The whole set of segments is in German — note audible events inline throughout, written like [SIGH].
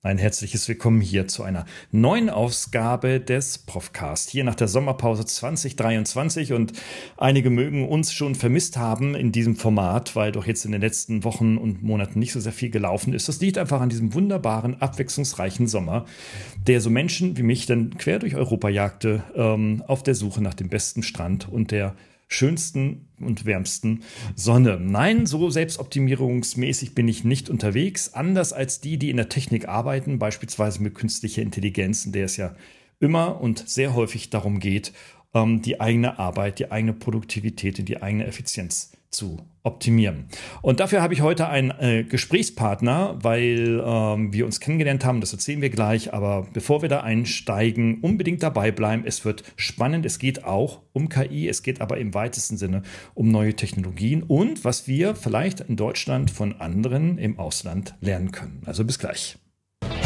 Ein herzliches Willkommen hier zu einer neuen Ausgabe des Profcast. Hier nach der Sommerpause 2023 und einige mögen uns schon vermisst haben in diesem Format, weil doch jetzt in den letzten Wochen und Monaten nicht so sehr viel gelaufen ist. Das liegt einfach an diesem wunderbaren, abwechslungsreichen Sommer, der so Menschen wie mich dann quer durch Europa jagte, ähm, auf der Suche nach dem besten Strand und der schönsten und wärmsten Sonne. Nein, so selbstoptimierungsmäßig bin ich nicht unterwegs. Anders als die, die in der Technik arbeiten, beispielsweise mit künstlicher Intelligenz, in der es ja immer und sehr häufig darum geht, ähm, die eigene Arbeit, die eigene Produktivität und die eigene Effizienz zu optimieren. Und dafür habe ich heute einen äh, Gesprächspartner, weil ähm, wir uns kennengelernt haben, das erzählen wir gleich, aber bevor wir da einsteigen, unbedingt dabei bleiben. Es wird spannend, es geht auch um KI, es geht aber im weitesten Sinne um neue Technologien und was wir vielleicht in Deutschland von anderen im Ausland lernen können. Also bis gleich.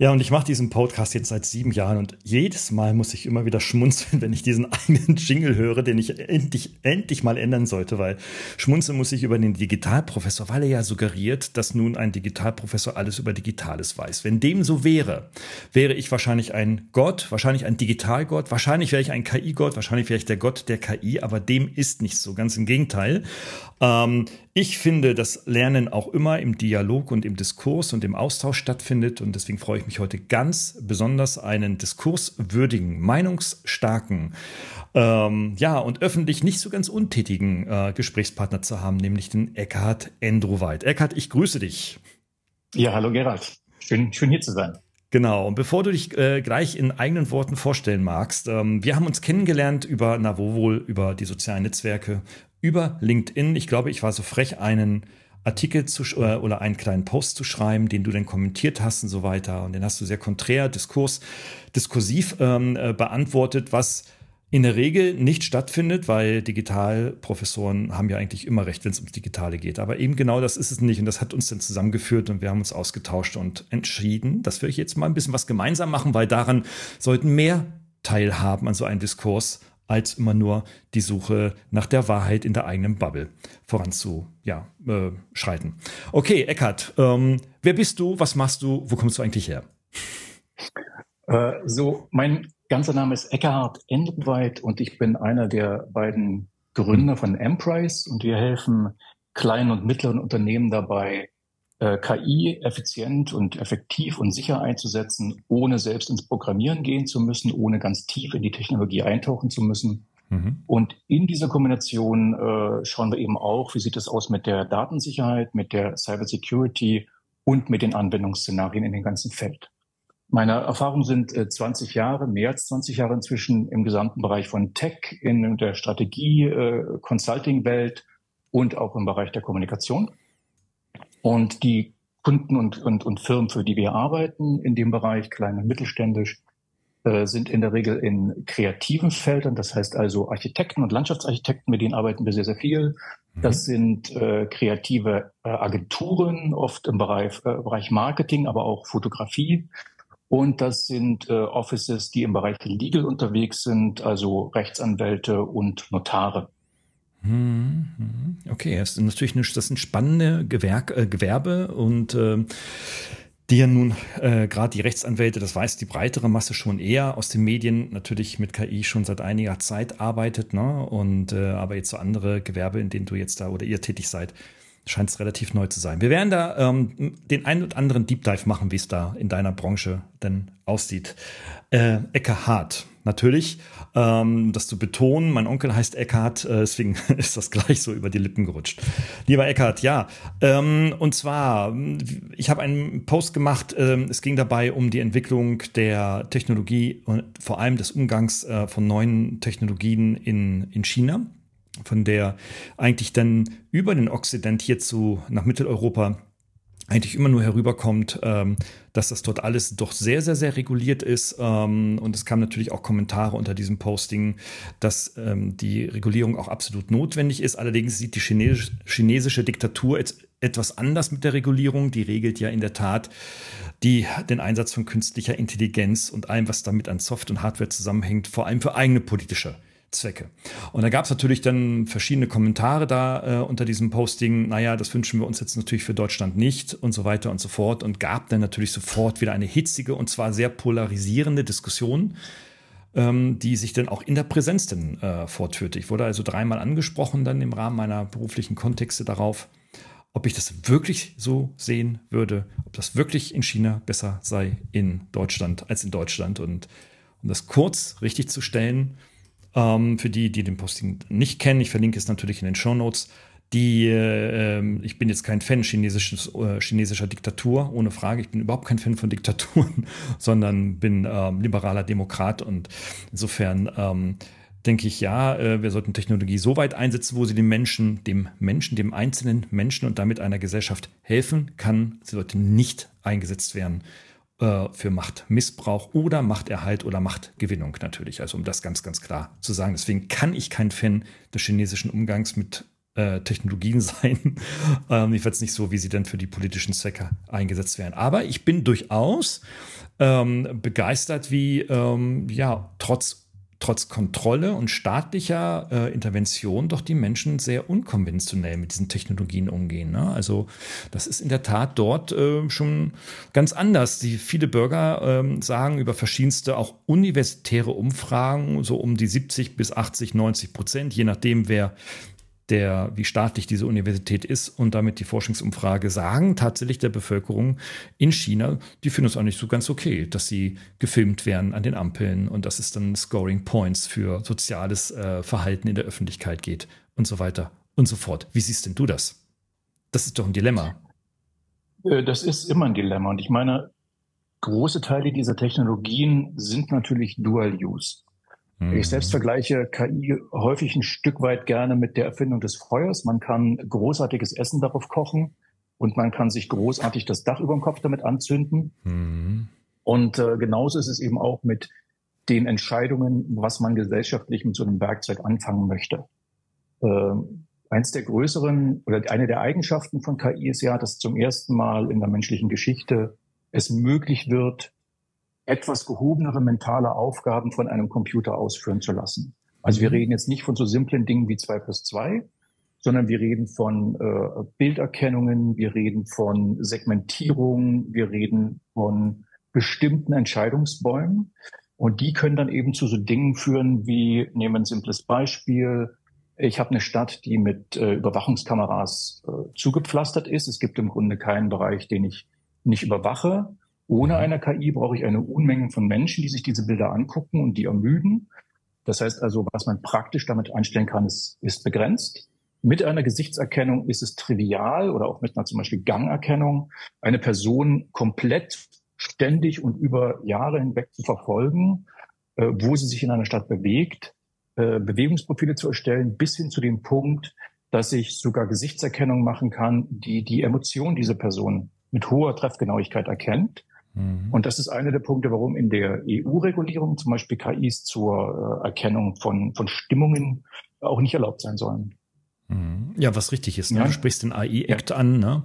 Ja, und ich mache diesen Podcast jetzt seit sieben Jahren und jedes Mal muss ich immer wieder schmunzeln, wenn ich diesen [LAUGHS] eigenen Jingle höre, den ich endlich, endlich mal ändern sollte, weil schmunzeln muss ich über den Digitalprofessor, weil er ja suggeriert, dass nun ein Digitalprofessor alles über Digitales weiß. Wenn dem so wäre, wäre ich wahrscheinlich ein Gott, wahrscheinlich ein Digitalgott, wahrscheinlich wäre ich ein KI-Gott, wahrscheinlich wäre ich der Gott der KI, aber dem ist nicht so, ganz im Gegenteil. Ähm, ich finde, dass Lernen auch immer im Dialog und im Diskurs und im Austausch stattfindet und deswegen freue ich mich heute ganz besonders einen diskurswürdigen, meinungsstarken, ähm, ja und öffentlich nicht so ganz untätigen äh, Gesprächspartner zu haben, nämlich den Eckhard Endroweit. Eckhard, ich grüße dich. Ja, hallo Gerald. Schön, schön hier zu sein. Genau. Und bevor du dich äh, gleich in eigenen Worten vorstellen magst, ähm, wir haben uns kennengelernt über, na wo wohl, über die sozialen Netzwerke, über LinkedIn. Ich glaube, ich war so frech, einen Artikel zu äh, oder einen kleinen Post zu schreiben, den du dann kommentiert hast und so weiter. Und den hast du sehr konträr, diskurs, diskursiv ähm, äh, beantwortet, was in der Regel nicht stattfindet, weil Digitalprofessoren haben ja eigentlich immer recht, wenn es ums Digitale geht. Aber eben genau das ist es nicht. Und das hat uns dann zusammengeführt und wir haben uns ausgetauscht und entschieden, dass wir jetzt mal ein bisschen was gemeinsam machen, weil daran sollten mehr teilhaben an so einem Diskurs als immer nur die Suche nach der Wahrheit in der eigenen Bubble voranzuschreiten. Ja, äh, schreiten. okay, Eckart, ähm, wer bist du? Was machst du? Wo kommst du eigentlich her? Äh, so, mein ganzer Name ist Eckhard Endenweit und ich bin einer der beiden Gründer von Emprise und wir helfen kleinen und mittleren Unternehmen dabei, äh, KI effizient und effektiv und sicher einzusetzen, ohne selbst ins Programmieren gehen zu müssen, ohne ganz tief in die Technologie eintauchen zu müssen. Mhm. Und in dieser Kombination äh, schauen wir eben auch, wie sieht es aus mit der Datensicherheit, mit der Cybersecurity und mit den Anwendungsszenarien in dem ganzen Feld. Meine Erfahrungen sind äh, 20 Jahre, mehr als 20 Jahre inzwischen im gesamten Bereich von Tech, in der Strategie, äh, Consulting-Welt und auch im Bereich der Kommunikation. Und die Kunden und, und, und Firmen, für die wir arbeiten in dem Bereich, klein und mittelständisch, äh, sind in der Regel in kreativen Feldern, das heißt also Architekten und Landschaftsarchitekten, mit denen arbeiten wir sehr, sehr viel. Mhm. Das sind äh, kreative äh, Agenturen, oft im Bereich, äh, Bereich Marketing, aber auch Fotografie. Und das sind äh, Offices, die im Bereich Legal unterwegs sind, also Rechtsanwälte und Notare. Hm, hm. Okay, das ist natürlich eine, das sind spannende Gewerk, äh, Gewerbe und äh, die ja nun äh, gerade die Rechtsanwälte, das weiß die breitere Masse schon eher aus den Medien, natürlich mit KI schon seit einiger Zeit arbeitet, ne? Und äh, aber jetzt so andere Gewerbe, in denen du jetzt da oder ihr tätig seid, scheint es relativ neu zu sein. Wir werden da ähm, den einen oder anderen Deep Dive machen, wie es da in deiner Branche denn aussieht. Äh, Ecke Hart, natürlich, ähm, das zu betonen. Mein Onkel heißt Eckhard, äh, deswegen [LAUGHS] ist das gleich so über die Lippen gerutscht. Lieber Eckhard, ja. Ähm, und zwar, ich habe einen Post gemacht, ähm, es ging dabei um die Entwicklung der Technologie und vor allem des Umgangs äh, von neuen Technologien in, in China, von der eigentlich dann über den Okzident hierzu nach Mitteleuropa eigentlich immer nur herüberkommt, ähm, dass das dort alles doch sehr, sehr, sehr reguliert ist. Ähm, und es kamen natürlich auch Kommentare unter diesem Posting, dass ähm, die Regulierung auch absolut notwendig ist. Allerdings sieht die chinesisch, chinesische Diktatur jetzt etwas anders mit der Regulierung. Die regelt ja in der Tat die, den Einsatz von künstlicher Intelligenz und allem, was damit an Soft- und Hardware zusammenhängt, vor allem für eigene politische Zwecke. Und da gab es natürlich dann verschiedene Kommentare da äh, unter diesem Posting, naja, das wünschen wir uns jetzt natürlich für Deutschland nicht und so weiter und so fort und gab dann natürlich sofort wieder eine hitzige und zwar sehr polarisierende Diskussion, ähm, die sich dann auch in der Präsenz dann äh, fortführte. Ich wurde also dreimal angesprochen dann im Rahmen meiner beruflichen Kontexte darauf, ob ich das wirklich so sehen würde, ob das wirklich in China besser sei in Deutschland als in Deutschland und um das kurz richtig zu stellen, ähm, für die, die den Posting nicht kennen, ich verlinke es natürlich in den Show Notes. Die, äh, ich bin jetzt kein Fan chinesisches, äh, chinesischer Diktatur, ohne Frage. Ich bin überhaupt kein Fan von Diktaturen, [LAUGHS] sondern bin ähm, liberaler Demokrat und insofern ähm, denke ich, ja, äh, wir sollten Technologie so weit einsetzen, wo sie dem Menschen, dem Menschen, dem einzelnen Menschen und damit einer Gesellschaft helfen kann. Sie sollte nicht eingesetzt werden, äh, für Machtmissbrauch oder Machterhalt oder Machtgewinnung natürlich. Also um das ganz, ganz klar zu sagen. Deswegen kann ich kein Fan des chinesischen Umgangs mit äh, Technologien [LAUGHS] sein. ähm, jedenfalls nicht so, wie sie dann für die politischen Zwecke eingesetzt werden. Aber ich bin durchaus ähm, begeistert, wie ähm, ja trotz trotz Kontrolle und staatlicher äh, Intervention doch die Menschen sehr unkonventionell mit diesen Technologien umgehen. Ne? Also das ist in der Tat dort äh, schon ganz anders. Die viele Bürger äh, sagen über verschiedenste auch universitäre Umfragen so um die 70 bis 80, 90 Prozent, je nachdem wer der, wie staatlich diese Universität ist und damit die Forschungsumfrage sagen tatsächlich der Bevölkerung in China, die finden es auch nicht so ganz okay, dass sie gefilmt werden an den Ampeln und dass es dann Scoring Points für soziales äh, Verhalten in der Öffentlichkeit geht und so weiter und so fort. Wie siehst denn du das? Das ist doch ein Dilemma. Äh, das ist immer ein Dilemma. Und ich meine, große Teile dieser Technologien sind natürlich Dual Use. Ich mhm. selbst vergleiche KI häufig ein Stück weit gerne mit der Erfindung des Feuers. Man kann großartiges Essen darauf kochen und man kann sich großartig das Dach über dem Kopf damit anzünden. Mhm. Und äh, genauso ist es eben auch mit den Entscheidungen, was man gesellschaftlich mit so einem Werkzeug anfangen möchte. Äh, eins der größeren oder eine der Eigenschaften von KI ist ja, dass zum ersten Mal in der menschlichen Geschichte es möglich wird, etwas gehobenere mentale Aufgaben von einem Computer ausführen zu lassen. Also wir mhm. reden jetzt nicht von so simplen Dingen wie zwei plus zwei, sondern wir reden von äh, Bilderkennungen, wir reden von Segmentierung, wir reden von bestimmten Entscheidungsbäumen. Und die können dann eben zu so Dingen führen wie, nehmen wir ein simples Beispiel, ich habe eine Stadt, die mit äh, Überwachungskameras äh, zugepflastert ist. Es gibt im Grunde keinen Bereich, den ich nicht überwache. Ohne eine KI brauche ich eine Unmenge von Menschen, die sich diese Bilder angucken und die ermüden. Das heißt also, was man praktisch damit einstellen kann, ist, ist begrenzt. Mit einer Gesichtserkennung ist es trivial oder auch mit einer zum Beispiel Gangerkennung, eine Person komplett ständig und über Jahre hinweg zu verfolgen, äh, wo sie sich in einer Stadt bewegt, äh, Bewegungsprofile zu erstellen, bis hin zu dem Punkt, dass ich sogar Gesichtserkennung machen kann, die die Emotion dieser Person mit hoher Treffgenauigkeit erkennt Mhm. Und das ist einer der Punkte, warum in der EU-Regulierung zum Beispiel KIs zur äh, Erkennung von, von Stimmungen auch nicht erlaubt sein sollen. Mhm. Ja, was richtig ist. Ne? Ja. Du sprichst den AI-Act ja. an, ne?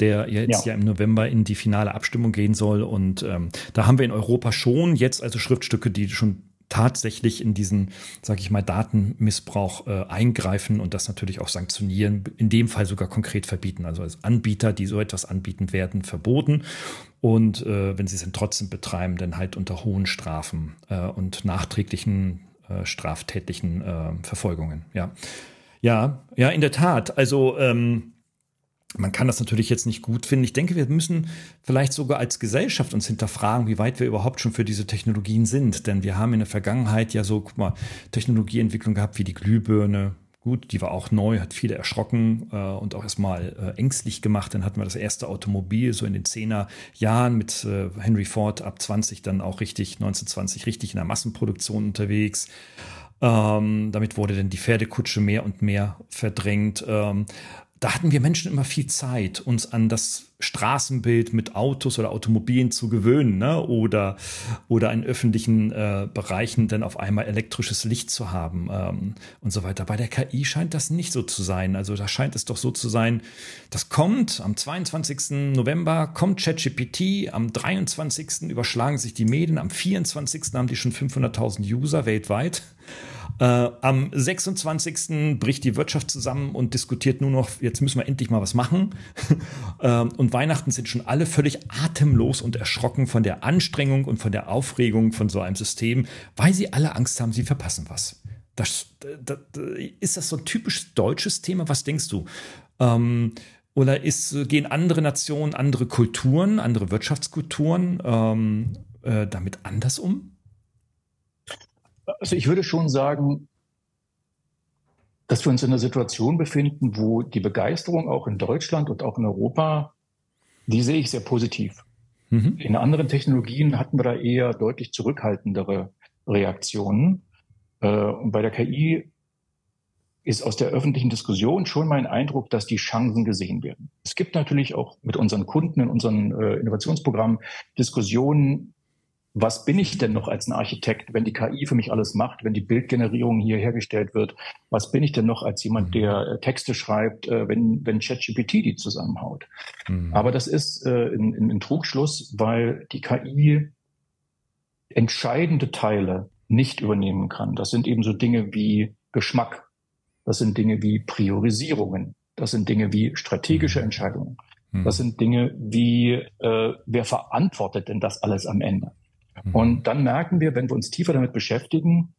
der jetzt ja. ja. im November in die finale Abstimmung gehen soll. Und ähm, da haben wir in Europa schon jetzt also Schriftstücke, die schon tatsächlich in diesen, sage ich mal, Datenmissbrauch äh, eingreifen und das natürlich auch sanktionieren, in dem Fall sogar konkret verbieten. Also als Anbieter, die so etwas anbieten, werden verboten. Und äh, wenn sie es dann trotzdem betreiben, dann halt unter hohen Strafen äh, und nachträglichen äh, straftätlichen äh, Verfolgungen. Ja. Ja, ja, in der Tat. Also ähm, man kann das natürlich jetzt nicht gut finden. Ich denke, wir müssen vielleicht sogar als Gesellschaft uns hinterfragen, wie weit wir überhaupt schon für diese Technologien sind. Denn wir haben in der Vergangenheit ja so, guck mal, Technologieentwicklung gehabt wie die Glühbirne. Gut, die war auch neu, hat viele erschrocken äh, und auch erstmal äh, ängstlich gemacht. Dann hatten wir das erste Automobil so in den zehner Jahren mit äh, Henry Ford ab 20 dann auch richtig, 1920 richtig in der Massenproduktion unterwegs. Ähm, damit wurde dann die Pferdekutsche mehr und mehr verdrängt. Ähm, da hatten wir Menschen immer viel Zeit, uns an das Straßenbild mit Autos oder Automobilen zu gewöhnen, ne? oder, oder in öffentlichen äh, Bereichen dann auf einmal elektrisches Licht zu haben ähm, und so weiter. Bei der KI scheint das nicht so zu sein. Also da scheint es doch so zu sein, das kommt am 22. November, kommt ChatGPT, am 23. überschlagen sich die Medien, am 24. haben die schon 500.000 User weltweit. Äh, am 26. bricht die Wirtschaft zusammen und diskutiert nur noch, jetzt müssen wir endlich mal was machen. [LAUGHS] äh, und Weihnachten sind schon alle völlig atemlos und erschrocken von der Anstrengung und von der Aufregung von so einem System, weil sie alle Angst haben, sie verpassen was. Das, das, ist das so ein typisch deutsches Thema? Was denkst du? Ähm, oder ist, gehen andere Nationen, andere Kulturen, andere Wirtschaftskulturen ähm, äh, damit anders um? Also ich würde schon sagen, dass wir uns in einer Situation befinden, wo die Begeisterung auch in Deutschland und auch in Europa, die sehe ich sehr positiv. Mhm. In anderen Technologien hatten wir da eher deutlich zurückhaltendere Reaktionen. Äh, und bei der KI ist aus der öffentlichen Diskussion schon mein Eindruck, dass die Chancen gesehen werden. Es gibt natürlich auch mit unseren Kunden in unseren äh, Innovationsprogrammen Diskussionen, was bin ich denn noch als ein Architekt, wenn die KI für mich alles macht, wenn die Bildgenerierung hier hergestellt wird? Was bin ich denn noch als jemand, der äh, Texte schreibt, äh, wenn, wenn ChatGPT die zusammenhaut? Mhm. Aber das ist äh, ein, ein Trugschluss, weil die KI entscheidende Teile nicht übernehmen kann. Das sind eben so Dinge wie Geschmack. Das sind Dinge wie Priorisierungen. Das sind Dinge wie strategische mhm. Entscheidungen. Das mhm. sind Dinge wie, äh, wer verantwortet denn das alles am Ende? Mhm. Und dann merken wir, wenn wir uns tiefer damit beschäftigen,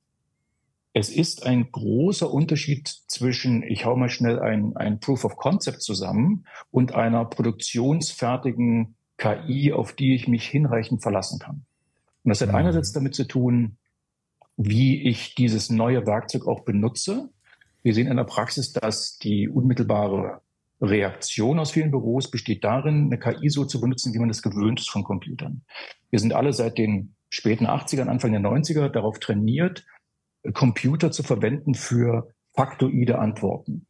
es ist ein großer Unterschied zwischen, ich hau mal schnell ein, ein Proof of Concept zusammen und einer produktionsfertigen KI, auf die ich mich hinreichend verlassen kann. Und das hat mhm. einerseits damit zu tun, wie ich dieses neue Werkzeug auch benutze. Wir sehen in der Praxis, dass die unmittelbare Reaktion aus vielen Büros besteht darin, eine KI so zu benutzen, wie man das gewöhnt ist von Computern. Wir sind alle seit den späten 80ern, Anfang der 90er darauf trainiert, Computer zu verwenden für faktoide Antworten.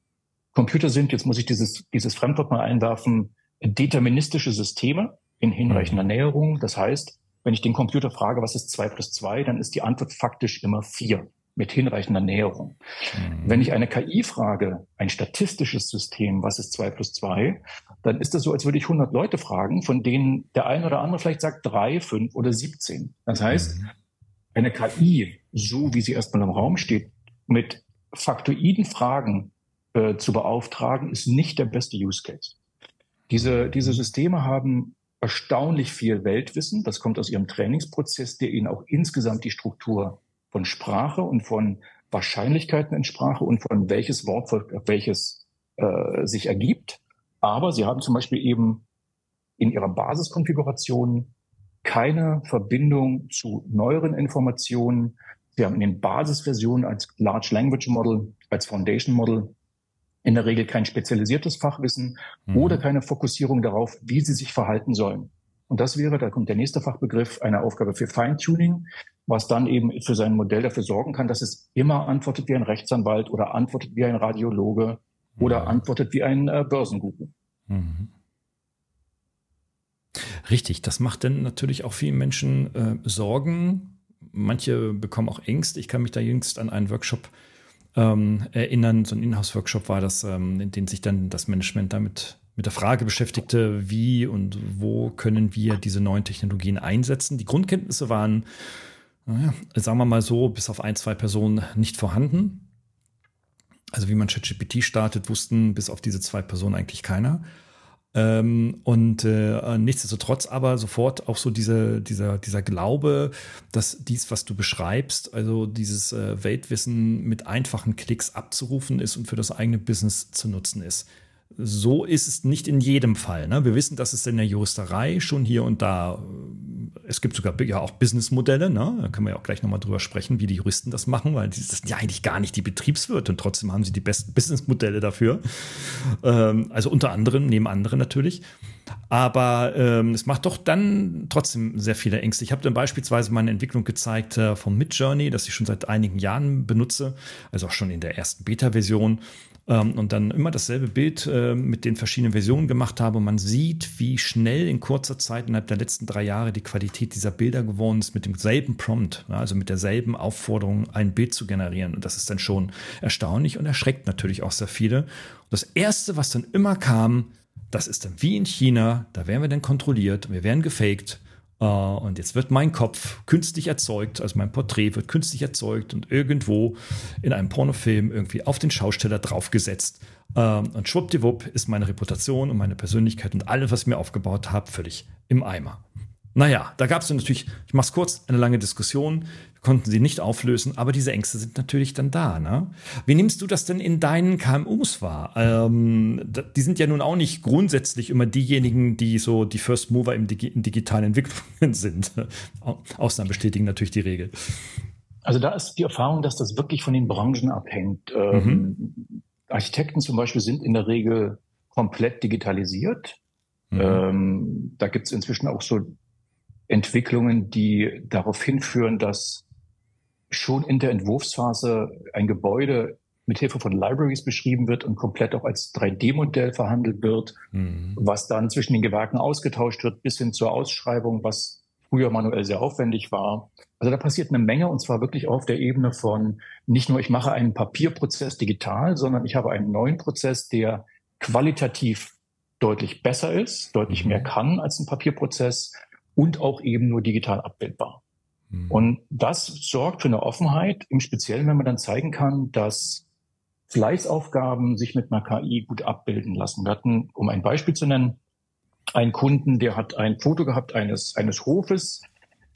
Computer sind, jetzt muss ich dieses, dieses Fremdwort mal einwerfen, deterministische Systeme in hinreichender mhm. Näherung. Das heißt, wenn ich den Computer frage, was ist zwei plus zwei, dann ist die Antwort faktisch immer vier mit hinreichender Näherung. Mhm. Wenn ich eine KI frage, ein statistisches System, was ist zwei plus zwei, dann ist das so, als würde ich 100 Leute fragen, von denen der eine oder andere vielleicht sagt drei, fünf oder 17. Das heißt, mhm. eine KI, so wie sie erstmal im Raum steht, mit faktoiden Fragen äh, zu beauftragen, ist nicht der beste Use Case. Diese, diese Systeme haben erstaunlich viel Weltwissen. Das kommt aus ihrem Trainingsprozess, der ihnen auch insgesamt die Struktur von Sprache und von Wahrscheinlichkeiten in Sprache und von welches Wort welches äh, sich ergibt. Aber sie haben zum Beispiel eben in ihrer Basiskonfiguration keine Verbindung zu neueren Informationen. Sie haben in den Basisversionen als Large Language Model, als Foundation Model in der Regel kein spezialisiertes Fachwissen mhm. oder keine Fokussierung darauf, wie sie sich verhalten sollen. Und das wäre, da kommt der nächste Fachbegriff, eine Aufgabe für Feintuning was dann eben für sein Modell dafür sorgen kann, dass es immer antwortet wie ein Rechtsanwalt oder antwortet wie ein Radiologe oder mhm. antwortet wie ein äh, Börsenguru. Mhm. Richtig, das macht dann natürlich auch vielen Menschen äh, Sorgen. Manche bekommen auch Ängste. Ich kann mich da jüngst an einen Workshop ähm, erinnern, so ein Inhouse-Workshop war das, ähm, in dem sich dann das Management damit mit der Frage beschäftigte, wie und wo können wir diese neuen Technologien einsetzen. Die Grundkenntnisse waren naja, sagen wir mal so, bis auf ein, zwei Personen nicht vorhanden. Also wie man ChatGPT startet, wussten bis auf diese zwei Personen eigentlich keiner. Ähm, und äh, nichtsdestotrotz aber sofort auch so diese, dieser, dieser Glaube, dass dies, was du beschreibst, also dieses äh, Weltwissen mit einfachen Klicks abzurufen ist und für das eigene Business zu nutzen ist. So ist es nicht in jedem Fall. Ne? Wir wissen, dass es in der Juristerei schon hier und da es gibt sogar ja auch Businessmodelle, ne? da können wir ja auch gleich nochmal drüber sprechen, wie die Juristen das machen, weil das sind ja eigentlich gar nicht die Betriebswirte und trotzdem haben sie die besten Businessmodelle dafür. Ähm, also unter anderem, neben anderen natürlich. Aber ähm, es macht doch dann trotzdem sehr viele Ängste. Ich habe dann beispielsweise meine Entwicklung gezeigt äh, vom Midjourney, das ich schon seit einigen Jahren benutze, also auch schon in der ersten Beta-Version ähm, und dann immer dasselbe Bild äh, mit den verschiedenen Versionen gemacht habe. Und man sieht, wie schnell in kurzer Zeit innerhalb der letzten drei Jahre die Qualität dieser Bilder geworden ist mit demselben Prompt, ja, also mit derselben Aufforderung, ein Bild zu generieren. Und das ist dann schon erstaunlich und erschreckt natürlich auch sehr viele. Und das Erste, was dann immer kam, das ist dann wie in China, da werden wir dann kontrolliert, wir werden gefaked Uh, und jetzt wird mein Kopf künstlich erzeugt, also mein Porträt wird künstlich erzeugt und irgendwo in einem Pornofilm irgendwie auf den Schausteller draufgesetzt. Uh, und schwuppdiwupp ist meine Reputation und meine Persönlichkeit und alles, was ich mir aufgebaut habe, völlig im Eimer. Naja, da gab es natürlich, ich mache es kurz, eine lange Diskussion. Wir konnten sie nicht auflösen, aber diese Ängste sind natürlich dann da. Ne? Wie nimmst du das denn in deinen KMUs wahr? Ähm, die sind ja nun auch nicht grundsätzlich immer diejenigen, die so die First Mover im Digi in digitalen Entwicklungen [LAUGHS] sind. Ausnahmen bestätigen natürlich die Regel. Also da ist die Erfahrung, dass das wirklich von den Branchen abhängt. Ähm, mhm. Architekten zum Beispiel sind in der Regel komplett digitalisiert. Mhm. Ähm, da gibt es inzwischen auch so Entwicklungen, die darauf hinführen, dass schon in der Entwurfsphase ein Gebäude mit Hilfe von Libraries beschrieben wird und komplett auch als 3D-Modell verhandelt wird, mhm. was dann zwischen den Gewerken ausgetauscht wird bis hin zur Ausschreibung, was früher manuell sehr aufwendig war. Also da passiert eine Menge und zwar wirklich auf der Ebene von nicht nur ich mache einen Papierprozess digital, sondern ich habe einen neuen Prozess, der qualitativ deutlich besser ist, deutlich mhm. mehr kann als ein Papierprozess und auch eben nur digital abbildbar. Mhm. Und das sorgt für eine Offenheit, im Speziellen, wenn man dann zeigen kann, dass Fleißaufgaben sich mit einer KI gut abbilden lassen. Wir hatten, um ein Beispiel zu nennen, einen Kunden, der hat ein Foto gehabt eines, eines Hofes,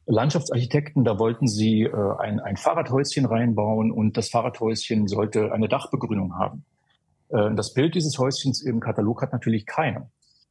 Landschaftsarchitekten, da wollten sie äh, ein, ein Fahrradhäuschen reinbauen und das Fahrradhäuschen sollte eine Dachbegrünung haben. Äh, das Bild dieses Häuschens im Katalog hat natürlich keiner.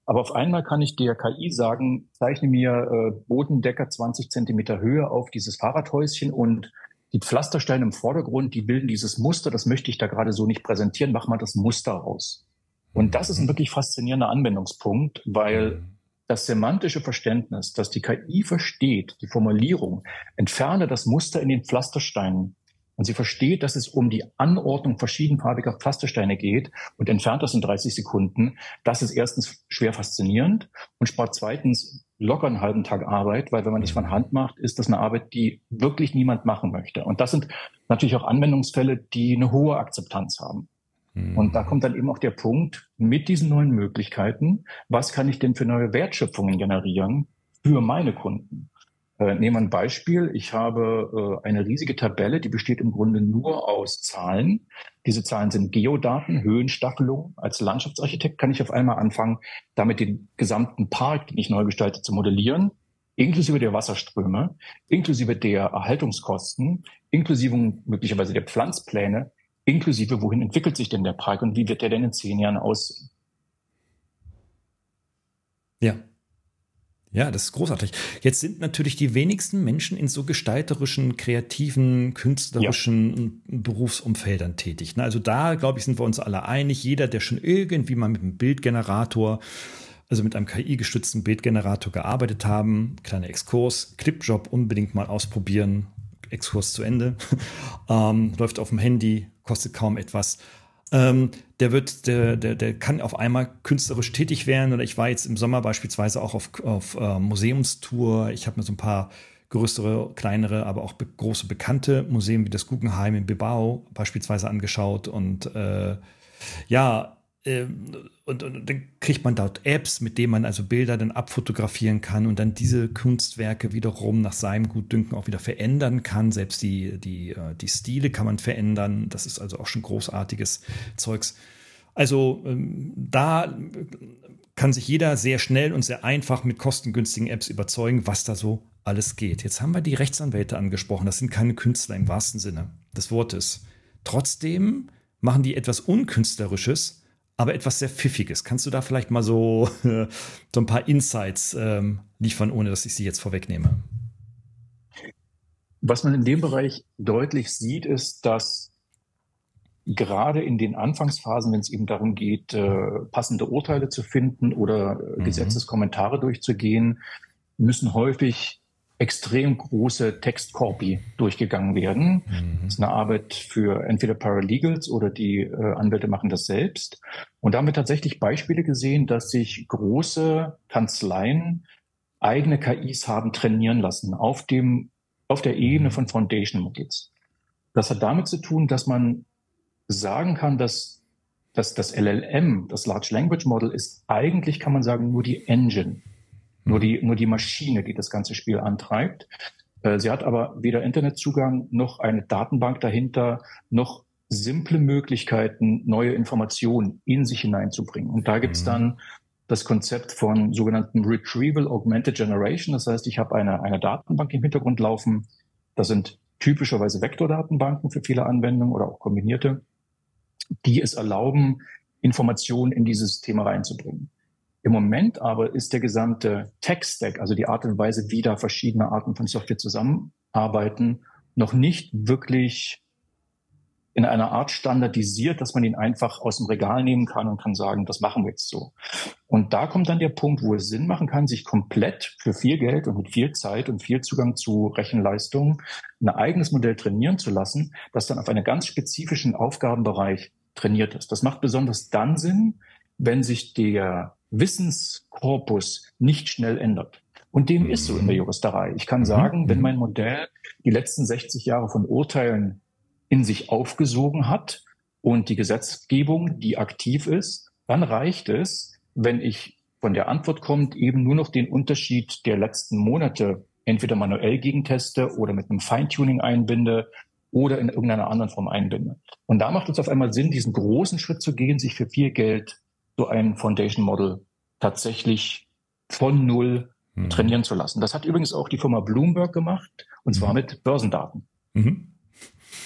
Aber auf einmal kann ich der KI sagen, zeichne mir äh, Bodendecker 20 Zentimeter Höhe auf dieses Fahrradhäuschen und die Pflastersteine im Vordergrund, die bilden dieses Muster, das möchte ich da gerade so nicht präsentieren, mach mal das Muster raus. Und das ist ein wirklich faszinierender Anwendungspunkt, weil mhm. das semantische Verständnis, dass die KI versteht, die Formulierung, entferne das Muster in den Pflastersteinen und sie versteht, dass es um die Anordnung verschiedenfarbiger Pflastersteine geht und entfernt das in 30 Sekunden. Das ist erstens schwer faszinierend und spart zweitens locker einen halben Tag Arbeit, weil wenn man das von Hand macht, ist das eine Arbeit, die wirklich niemand machen möchte. Und das sind natürlich auch Anwendungsfälle, die eine hohe Akzeptanz haben. Mhm. Und da kommt dann eben auch der Punkt, mit diesen neuen Möglichkeiten, was kann ich denn für neue Wertschöpfungen generieren für meine Kunden? Äh, nehmen wir ein Beispiel. Ich habe äh, eine riesige Tabelle, die besteht im Grunde nur aus Zahlen. Diese Zahlen sind Geodaten, Höhenstaffelung. Als Landschaftsarchitekt kann ich auf einmal anfangen, damit den gesamten Park, den ich neu gestalte, zu modellieren, inklusive der Wasserströme, inklusive der Erhaltungskosten, inklusive möglicherweise der Pflanzpläne, inklusive wohin entwickelt sich denn der Park und wie wird der denn in zehn Jahren aussehen. Ja, ja, das ist großartig. Jetzt sind natürlich die wenigsten Menschen in so gestalterischen, kreativen, künstlerischen ja. Berufsumfeldern tätig. Ne? Also da, glaube ich, sind wir uns alle einig. Jeder, der schon irgendwie mal mit einem Bildgenerator, also mit einem KI-gestützten Bildgenerator gearbeitet haben, kleiner Exkurs, Clipjob unbedingt mal ausprobieren. Exkurs zu Ende. [LAUGHS] ähm, läuft auf dem Handy, kostet kaum etwas. Ähm, der wird, der, der, der kann auf einmal künstlerisch tätig werden. Oder ich war jetzt im Sommer beispielsweise auch auf, auf äh, Museumstour. Ich habe mir so ein paar größere, kleinere, aber auch be große bekannte Museen wie das Guggenheim in Bilbao beispielsweise angeschaut. Und äh, ja, und, und, dann kriegt man dort Apps, mit denen man also Bilder dann abfotografieren kann und dann diese Kunstwerke wiederum nach seinem Gutdünken auch wieder verändern kann. Selbst die, die, äh, die Stile kann man verändern. Das ist also auch schon großartiges Zeugs. Also ähm, da kann sich jeder sehr schnell und sehr einfach mit kostengünstigen Apps überzeugen, was da so alles geht. Jetzt haben wir die Rechtsanwälte angesprochen. Das sind keine Künstler im wahrsten Sinne des Wortes. Trotzdem machen die etwas Unkünstlerisches aber etwas sehr Pfiffiges. Kannst du da vielleicht mal so, [LAUGHS] so ein paar Insights ähm, liefern, ohne dass ich sie jetzt vorwegnehme? Was man in dem Bereich deutlich sieht, ist, dass gerade in den Anfangsphasen, wenn es eben darum geht, äh, passende Urteile zu finden oder äh, mhm. Gesetzeskommentare durchzugehen, müssen häufig extrem große Textkorpi durchgegangen werden. Mhm. Das ist eine Arbeit für entweder Paralegals oder die äh, Anwälte machen das selbst. Und da haben wir tatsächlich Beispiele gesehen, dass sich große Kanzleien eigene KIs haben trainieren lassen auf dem, auf der Ebene von Foundation Models. Das hat damit zu tun, dass man sagen kann, dass, dass das LLM, das Large Language Model, ist eigentlich, kann man sagen, nur die Engine nur die, nur die Maschine, die das ganze Spiel antreibt. Äh, sie hat aber weder Internetzugang noch eine Datenbank dahinter, noch simple Möglichkeiten, neue Informationen in sich hineinzubringen. Und da gibt's mhm. dann das Konzept von sogenannten Retrieval Augmented Generation. Das heißt, ich habe eine, eine Datenbank im Hintergrund laufen. Das sind typischerweise Vektordatenbanken für viele Anwendungen oder auch kombinierte, die es erlauben, Informationen in dieses Thema reinzubringen. Im Moment aber ist der gesamte Tech-Stack, also die Art und Weise, wie da verschiedene Arten von Software zusammenarbeiten, noch nicht wirklich in einer Art standardisiert, dass man ihn einfach aus dem Regal nehmen kann und kann sagen, das machen wir jetzt so. Und da kommt dann der Punkt, wo es Sinn machen kann, sich komplett für viel Geld und mit viel Zeit und viel Zugang zu Rechenleistungen ein eigenes Modell trainieren zu lassen, das dann auf einen ganz spezifischen Aufgabenbereich trainiert ist. Das macht besonders dann Sinn, wenn sich der Wissenskorpus nicht schnell ändert. Und dem ist so in der mhm. Juristerei. Ich kann mhm. sagen, wenn mhm. mein Modell die letzten 60 Jahre von Urteilen in sich aufgesogen hat und die Gesetzgebung, die aktiv ist, dann reicht es, wenn ich von der Antwort kommt, eben nur noch den Unterschied der letzten Monate entweder manuell gegenteste oder mit einem Feintuning einbinde oder in irgendeiner anderen Form einbinde. Und da macht es auf einmal Sinn, diesen großen Schritt zu gehen, sich für viel Geld so ein Foundation Model tatsächlich von null mhm. trainieren zu lassen. Das hat übrigens auch die Firma Bloomberg gemacht, und zwar mhm. mit Börsendaten. Mhm.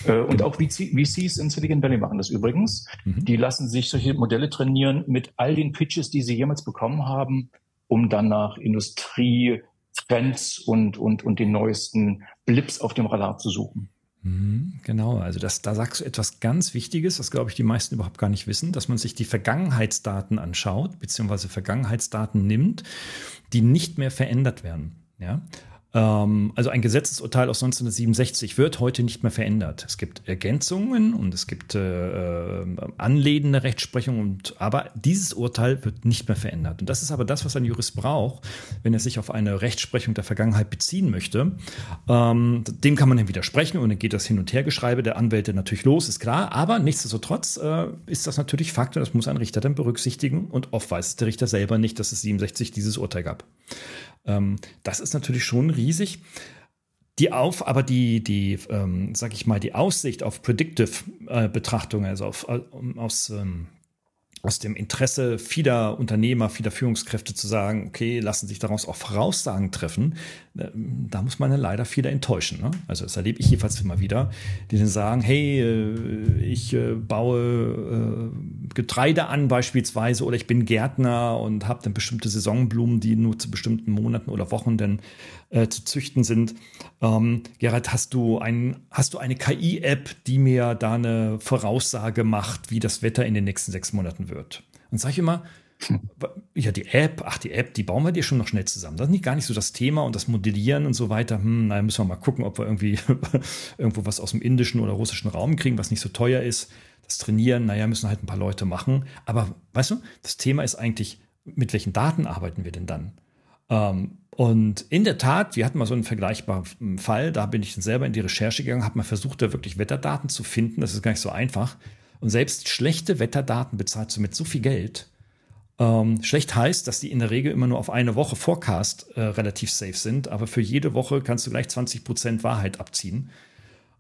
Äh, und auch VCs in Silicon Valley machen das übrigens. Mhm. Die lassen sich solche Modelle trainieren mit all den Pitches, die sie jemals bekommen haben, um dann nach Industrie, Trends und, und, und den neuesten Blips auf dem Radar zu suchen. Mhm, genau, also das, da sagst du etwas ganz Wichtiges, das glaube ich die meisten überhaupt gar nicht wissen, dass man sich die Vergangenheitsdaten anschaut, beziehungsweise Vergangenheitsdaten nimmt, die nicht mehr verändert werden. Ja? Ähm, also ein Gesetzesurteil aus 1967 wird heute nicht mehr verändert. Es gibt Ergänzungen und es gibt äh, äh, anlehnende Rechtsprechung, und, aber dieses Urteil wird nicht mehr verändert. Und das ist aber das, was ein Jurist braucht, wenn er sich auf eine Rechtsprechung der Vergangenheit beziehen möchte. Ähm, dem kann man dann widersprechen und dann geht das Hin- und Hergeschreibe der Anwälte natürlich los, ist klar. Aber nichtsdestotrotz äh, ist das natürlich Fakt und das muss ein Richter dann berücksichtigen. Und oft weiß der Richter selber nicht, dass es 67 dieses Urteil gab. Ähm, das ist natürlich schon riesig. Die auf, aber die, die, ähm, sag ich mal, die Aussicht auf Predictive äh, Betrachtungen, also auf, äh, aus ähm, aus dem Interesse vieler Unternehmer, vieler Führungskräfte zu sagen, okay, lassen sich daraus auch Voraussagen treffen, äh, da muss man ja leider viele enttäuschen. Ne? Also das erlebe ich jedenfalls immer wieder, die dann sagen, hey, äh, ich äh, baue Getreide an beispielsweise oder ich bin Gärtner und habe dann bestimmte Saisonblumen, die nur zu bestimmten Monaten oder Wochen dann äh, zu züchten sind. Ähm, Gerhard, hast du, ein, hast du eine KI-App, die mir da eine Voraussage macht, wie das Wetter in den nächsten sechs Monaten wird? Und sage ich immer, ja, die App, ach, die App, die bauen wir dir schon noch schnell zusammen. Das ist nicht gar nicht so das Thema und das Modellieren und so weiter. Hm, naja, müssen wir mal gucken, ob wir irgendwie [LAUGHS] irgendwo was aus dem indischen oder russischen Raum kriegen, was nicht so teuer ist. Das Trainieren, naja, müssen halt ein paar Leute machen. Aber weißt du, das Thema ist eigentlich, mit welchen Daten arbeiten wir denn dann? Ähm, und in der Tat, wir hatten mal so einen vergleichbaren Fall, da bin ich dann selber in die Recherche gegangen, habe mal versucht, da wirklich Wetterdaten zu finden. Das ist gar nicht so einfach. Und selbst schlechte Wetterdaten bezahlst du mit so viel Geld. Ähm, schlecht heißt, dass die in der Regel immer nur auf eine Woche Forecast äh, relativ safe sind, aber für jede Woche kannst du gleich 20% Wahrheit abziehen,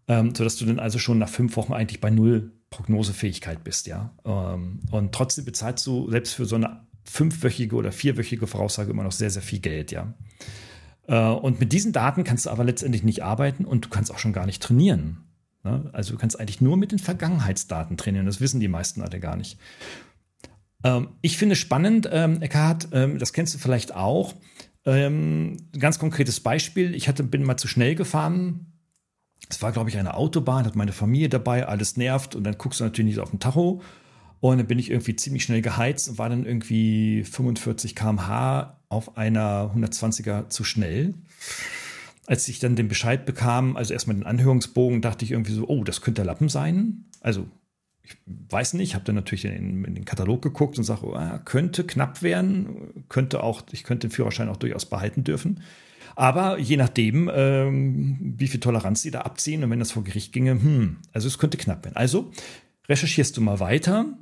ähm, sodass du dann also schon nach fünf Wochen eigentlich bei null Prognosefähigkeit bist, ja. Ähm, und trotzdem bezahlst du selbst für so eine fünfwöchige oder vierwöchige Voraussage immer noch sehr, sehr viel Geld, ja. Äh, und mit diesen Daten kannst du aber letztendlich nicht arbeiten und du kannst auch schon gar nicht trainieren. Ne? Also du kannst eigentlich nur mit den Vergangenheitsdaten trainieren. Das wissen die meisten alle gar nicht. Ähm, ich finde spannend, ähm, Eckhard, ähm, das kennst du vielleicht auch. Ähm, ganz konkretes Beispiel. Ich hatte, bin mal zu schnell gefahren. Es war, glaube ich, eine Autobahn, hat meine Familie dabei, alles nervt und dann guckst du natürlich nicht auf den Tacho. Und dann bin ich irgendwie ziemlich schnell geheizt und war dann irgendwie 45 km/h auf einer 120er zu schnell. Als ich dann den Bescheid bekam, also erstmal den Anhörungsbogen, dachte ich irgendwie so, oh, das könnte der Lappen sein. Also ich weiß nicht, habe dann natürlich in, in, den Katalog geguckt und sage, oh, könnte knapp werden, könnte auch, ich könnte den Führerschein auch durchaus behalten dürfen. Aber je nachdem, ähm, wie viel Toleranz sie da abziehen und wenn das vor Gericht ginge, hm, also es könnte knapp werden. Also recherchierst du mal weiter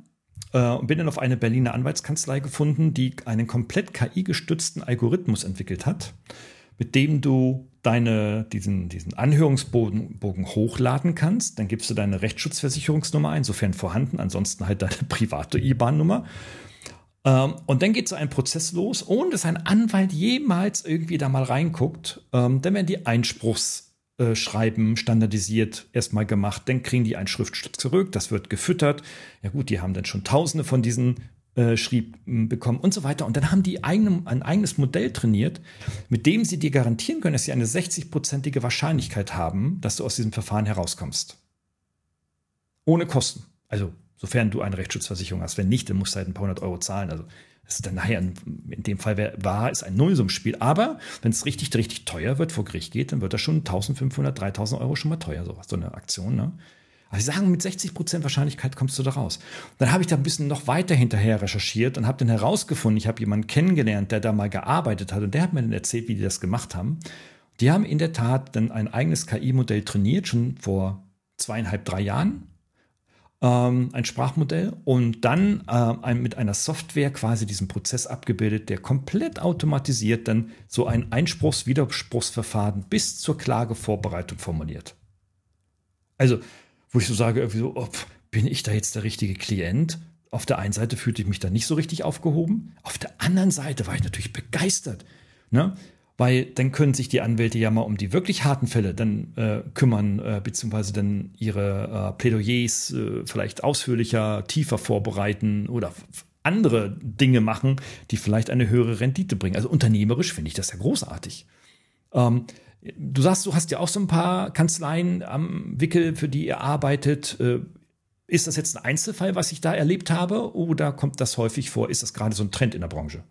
und bin dann auf eine Berliner Anwaltskanzlei gefunden, die einen komplett KI-gestützten Algorithmus entwickelt hat, mit dem du deine, diesen, diesen Anhörungsbogen Bogen hochladen kannst. Dann gibst du deine Rechtsschutzversicherungsnummer ein, sofern vorhanden, ansonsten halt deine private IBAN-Nummer. Ähm, und dann geht so ein Prozess los, ohne dass ein Anwalt jemals irgendwie da mal reinguckt. Ähm, dann werden die Einspruchsschreiben standardisiert erstmal gemacht, dann kriegen die ein Schriftstück zurück, das wird gefüttert. Ja gut, die haben dann schon tausende von diesen äh, schrieb, bekommen und so weiter. Und dann haben die eigene, ein eigenes Modell trainiert, mit dem sie dir garantieren können, dass sie eine 60-prozentige Wahrscheinlichkeit haben, dass du aus diesem Verfahren herauskommst. Ohne Kosten. Also, sofern du eine Rechtsschutzversicherung hast. Wenn nicht, dann musst du halt ein paar hundert Euro zahlen. Also, ist dann nachher, in dem Fall wär, war es ein Nullsummspiel. Aber wenn es richtig, richtig teuer wird, vor Gericht geht, dann wird das schon 1500, 3000 Euro schon mal teuer, sowas, so eine Aktion. Ne? Also sie sagen, mit 60 Prozent Wahrscheinlichkeit kommst du da raus. Dann habe ich da ein bisschen noch weiter hinterher recherchiert und habe dann herausgefunden, ich habe jemanden kennengelernt, der da mal gearbeitet hat und der hat mir dann erzählt, wie die das gemacht haben. Die haben in der Tat dann ein eigenes KI-Modell trainiert, schon vor zweieinhalb, drei Jahren. Ähm, ein Sprachmodell und dann äh, mit einer Software quasi diesen Prozess abgebildet, der komplett automatisiert dann so ein Einspruchs-Widerspruchsverfahren bis zur Klagevorbereitung formuliert. Also wo ich so sage, irgendwie so, oh, bin ich da jetzt der richtige Klient? Auf der einen Seite fühlte ich mich da nicht so richtig aufgehoben. Auf der anderen Seite war ich natürlich begeistert. Ne? Weil dann können sich die Anwälte ja mal um die wirklich harten Fälle dann äh, kümmern, äh, beziehungsweise dann ihre äh, Plädoyers äh, vielleicht ausführlicher, tiefer vorbereiten oder andere Dinge machen, die vielleicht eine höhere Rendite bringen. Also unternehmerisch finde ich das ja großartig. Ähm, Du sagst, du hast ja auch so ein paar Kanzleien am Wickel, für die ihr arbeitet. Äh, ist das jetzt ein Einzelfall, was ich da erlebt habe, oder kommt das häufig vor? Ist das gerade so ein Trend in der Branche?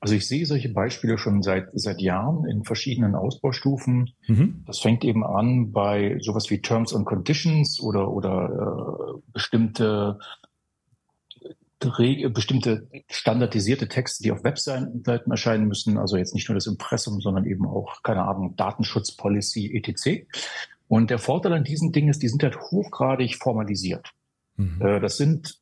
Also ich sehe solche Beispiele schon seit, seit Jahren in verschiedenen Ausbaustufen. Mhm. Das fängt eben an bei sowas wie Terms and Conditions oder, oder äh, bestimmte bestimmte standardisierte Texte, die auf Webseiten erscheinen müssen, also jetzt nicht nur das Impressum, sondern eben auch, keine Ahnung, Datenschutzpolicy, etc. Und der Vorteil an diesen Dingen ist, die sind halt hochgradig formalisiert. Mhm. Äh, das sind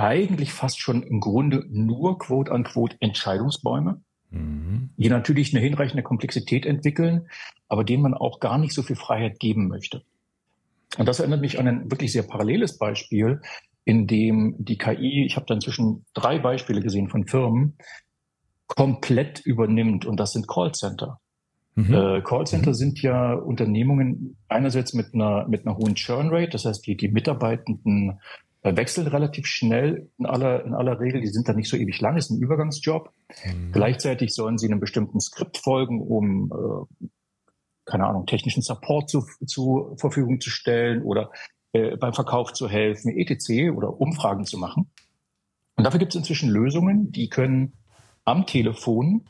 eigentlich fast schon im Grunde nur quote-unquote Entscheidungsbäume, mhm. die natürlich eine hinreichende Komplexität entwickeln, aber denen man auch gar nicht so viel Freiheit geben möchte. Und das erinnert mich an ein wirklich sehr paralleles Beispiel, in dem die KI, ich habe da inzwischen drei Beispiele gesehen von Firmen, komplett übernimmt und das sind Callcenter. Mhm. Äh, Callcenter mhm. sind ja Unternehmungen einerseits mit einer mit einer hohen Churn Rate, das heißt die die Mitarbeitenden wechseln relativ schnell in aller in aller Regel, die sind da nicht so ewig lang, ist ein Übergangsjob. Mhm. Gleichzeitig sollen sie einem bestimmten Skript folgen, um äh, keine Ahnung technischen Support zu, zur Verfügung zu stellen oder äh, beim Verkauf zu helfen, etc. oder Umfragen zu machen. Und dafür gibt es inzwischen Lösungen, die können am Telefon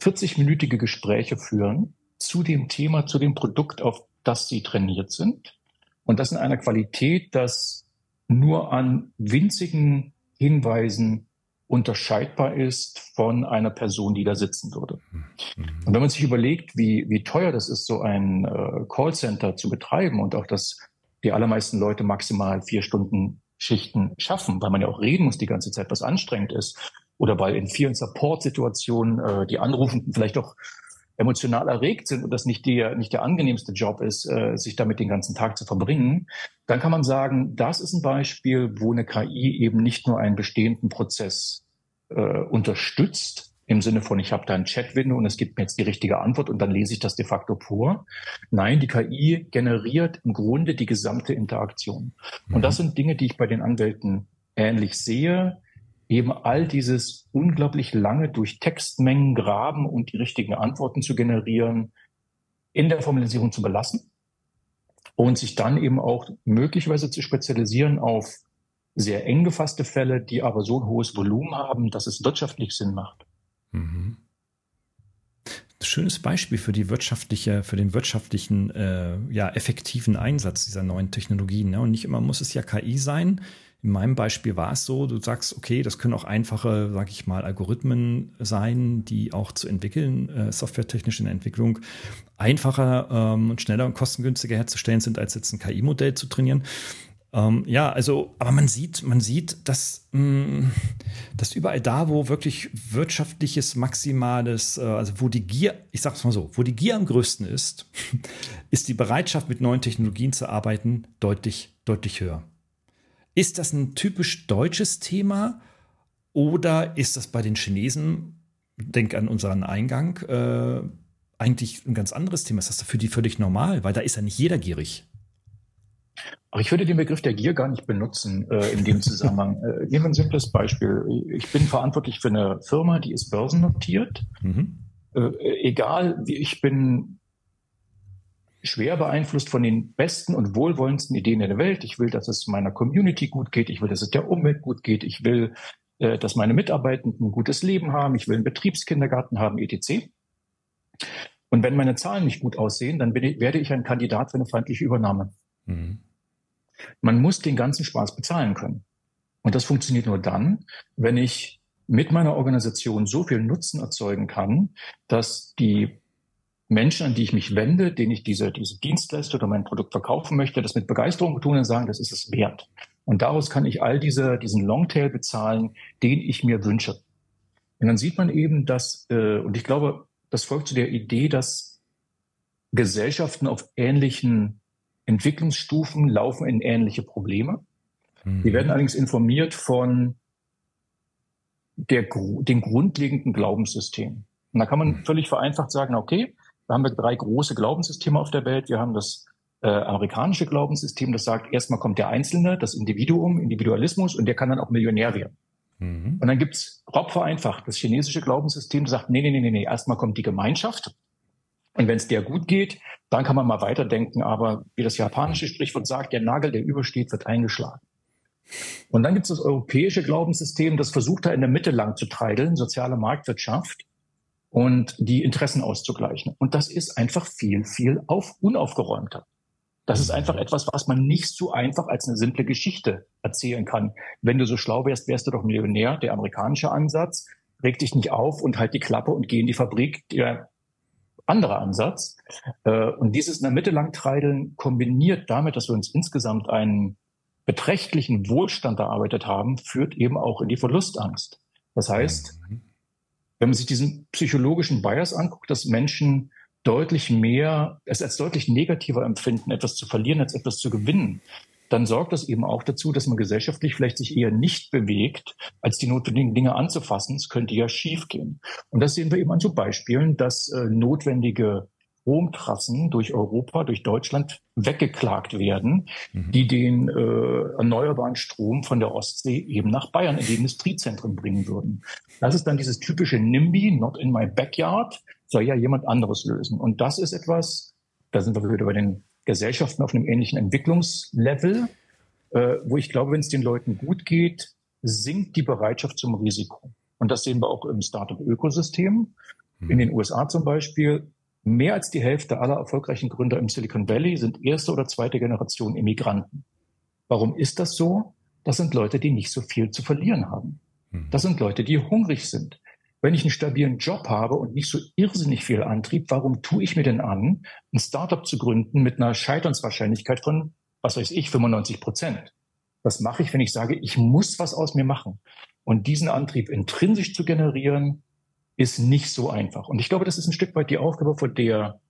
40-minütige Gespräche führen zu dem Thema, zu dem Produkt, auf das sie trainiert sind. Und das in einer Qualität, dass nur an winzigen Hinweisen unterscheidbar ist von einer Person, die da sitzen würde. Mhm. Und wenn man sich überlegt, wie, wie teuer das ist, so ein äh, Callcenter zu betreiben und auch das die allermeisten Leute maximal vier Stunden Schichten schaffen, weil man ja auch reden muss die ganze Zeit, was anstrengend ist. Oder weil in vielen Support-Situationen äh, die Anrufenden vielleicht auch emotional erregt sind und das nicht der, nicht der angenehmste Job ist, äh, sich damit den ganzen Tag zu verbringen, dann kann man sagen, das ist ein Beispiel, wo eine KI eben nicht nur einen bestehenden Prozess äh, unterstützt, im Sinne von, ich habe da ein Chat-Window und es gibt mir jetzt die richtige Antwort und dann lese ich das de facto pur. Nein, die KI generiert im Grunde die gesamte Interaktion. Mhm. Und das sind Dinge, die ich bei den Anwälten ähnlich sehe, eben all dieses unglaublich lange durch Textmengen graben und die richtigen Antworten zu generieren, in der Formalisierung zu belassen und sich dann eben auch möglicherweise zu spezialisieren auf sehr eng gefasste Fälle, die aber so ein hohes Volumen haben, dass es wirtschaftlich Sinn macht. Mhm. Schönes Beispiel für die wirtschaftliche, für den wirtschaftlichen, äh, ja, effektiven Einsatz dieser neuen Technologien. Ne? Und nicht immer muss es ja KI sein. In meinem Beispiel war es so, du sagst, okay, das können auch einfache, sag ich mal, Algorithmen sein, die auch zu entwickeln, äh, softwaretechnisch in der Entwicklung einfacher ähm, und schneller und kostengünstiger herzustellen sind, als jetzt ein KI-Modell zu trainieren. Ähm, ja, also, aber man sieht, man sieht, dass, mh, mm, dass überall da, wo wirklich wirtschaftliches, maximales, äh, also wo die Gier, ich sag's mal so, wo die Gier am größten ist, [LAUGHS] ist die Bereitschaft, mit neuen Technologien zu arbeiten, deutlich, deutlich höher. Ist das ein typisch deutsches Thema oder ist das bei den Chinesen, denk an unseren Eingang, äh, eigentlich ein ganz anderes Thema? Ist das für die völlig normal? Weil da ist ja nicht jeder gierig. Aber ich würde den Begriff der Gier gar nicht benutzen äh, in dem Zusammenhang. [LAUGHS] äh, nehmen wir ein simples Beispiel. Ich bin verantwortlich für eine Firma, die ist börsennotiert. Mhm. Äh, egal, wie ich bin schwer beeinflusst von den besten und wohlwollendsten Ideen in der Welt. Ich will, dass es meiner Community gut geht. Ich will, dass es der Umwelt gut geht. Ich will, äh, dass meine Mitarbeitenden ein gutes Leben haben. Ich will einen Betriebskindergarten haben, etc. Und wenn meine Zahlen nicht gut aussehen, dann ich, werde ich ein Kandidat für eine feindliche Übernahme. Mhm. Man muss den ganzen Spaß bezahlen können. Und das funktioniert nur dann, wenn ich mit meiner Organisation so viel Nutzen erzeugen kann, dass die Menschen, an die ich mich wende, denen ich diese, diese Dienstleistung oder mein Produkt verkaufen möchte, das mit Begeisterung tun und sagen, das ist es wert. Und daraus kann ich all diese, diesen Longtail bezahlen, den ich mir wünsche. Und dann sieht man eben, dass, äh, und ich glaube, das folgt zu der Idee, dass Gesellschaften auf ähnlichen Entwicklungsstufen laufen in ähnliche Probleme. Mhm. Die werden allerdings informiert von der, den grundlegenden Glaubenssystemen. Und da kann man mhm. völlig vereinfacht sagen, okay, haben wir drei große Glaubenssysteme auf der Welt. Wir haben das äh, amerikanische Glaubenssystem, das sagt, erstmal kommt der Einzelne, das Individuum, Individualismus, und der kann dann auch Millionär werden. Mhm. Und dann gibt's grob vereinfacht das chinesische Glaubenssystem, das sagt, nee, nee, nee, nee, erstmal kommt die Gemeinschaft. Und wenn es der gut geht, dann kann man mal weiterdenken. Aber wie das japanische Sprichwort sagt, der Nagel, der übersteht, wird eingeschlagen. Und dann gibt es das europäische Glaubenssystem, das versucht da in der Mitte lang zu treideln, soziale Marktwirtschaft und die Interessen auszugleichen. Und das ist einfach viel, viel auf, unaufgeräumter. Das ist einfach etwas, was man nicht so einfach als eine simple Geschichte erzählen kann. Wenn du so schlau wärst, wärst du doch Millionär. Der amerikanische Ansatz, reg dich nicht auf und halt die Klappe und geh in die Fabrik. Der andere Ansatz. Äh, und dieses in der Mitte lang treideln kombiniert damit, dass wir uns insgesamt einen beträchtlichen Wohlstand erarbeitet haben, führt eben auch in die Verlustangst. Das heißt, mhm wenn man sich diesen psychologischen Bias anguckt, dass Menschen deutlich mehr, es als deutlich negativer empfinden, etwas zu verlieren, als etwas zu gewinnen, dann sorgt das eben auch dazu, dass man gesellschaftlich vielleicht sich eher nicht bewegt, als die notwendigen Dinge anzufassen. Es könnte ja schiefgehen. Und das sehen wir eben an so Beispielen, dass äh, notwendige Stromtrassen durch Europa, durch Deutschland weggeklagt werden, mhm. die den äh, erneuerbaren Strom von der Ostsee eben nach Bayern in die Industriezentren bringen würden. Das ist dann dieses typische NIMBY, not in my backyard, soll ja jemand anderes lösen. Und das ist etwas, da sind wir wieder bei den Gesellschaften auf einem ähnlichen Entwicklungslevel, äh, wo ich glaube, wenn es den Leuten gut geht, sinkt die Bereitschaft zum Risiko. Und das sehen wir auch im Startup-Ökosystem. In mhm. den USA zum Beispiel Mehr als die Hälfte aller erfolgreichen Gründer im Silicon Valley sind erste oder zweite Generation Immigranten. Warum ist das so? Das sind Leute, die nicht so viel zu verlieren haben. Hm. Das sind Leute, die hungrig sind. Wenn ich einen stabilen Job habe und nicht so irrsinnig viel Antrieb, warum tue ich mir denn an, ein Startup zu gründen mit einer Scheiternswahrscheinlichkeit von, was weiß ich, 95 Prozent? Was mache ich, wenn ich sage, ich muss was aus mir machen? Und diesen Antrieb intrinsisch zu generieren, ist nicht so einfach. Und ich glaube, das ist ein Stück weit die Aufgabe, vor der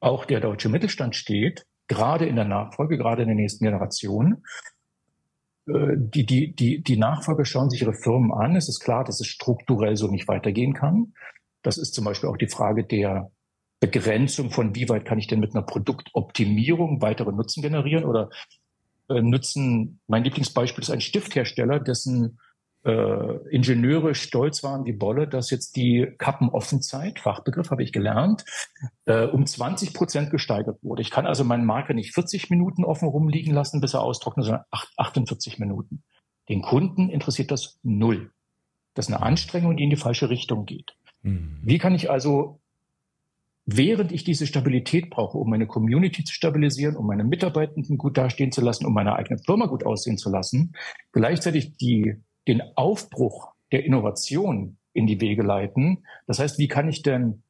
auch der deutsche Mittelstand steht, gerade in der Nachfolge, gerade in der nächsten Generation. Äh, die, die, die, die Nachfolger schauen sich ihre Firmen an. Es ist klar, dass es strukturell so nicht weitergehen kann. Das ist zum Beispiel auch die Frage der Begrenzung von, wie weit kann ich denn mit einer Produktoptimierung weitere Nutzen generieren oder äh, nützen, mein Lieblingsbeispiel ist ein Stifthersteller, dessen äh, Ingenieure stolz waren wie Bolle, dass jetzt die Kappenoffenzeit, Fachbegriff habe ich gelernt, äh, um 20 Prozent gesteigert wurde. Ich kann also meinen Marker nicht 40 Minuten offen rumliegen lassen, bis er austrocknet, sondern 48 Minuten. Den Kunden interessiert das null. Das ist eine Anstrengung, die in die falsche Richtung geht. Mhm. Wie kann ich also während ich diese Stabilität brauche, um meine Community zu stabilisieren, um meine Mitarbeitenden gut dastehen zu lassen, um meine eigene Firma gut aussehen zu lassen, gleichzeitig die, den Aufbruch der Innovation in die Wege leiten. Das heißt, wie kann ich denn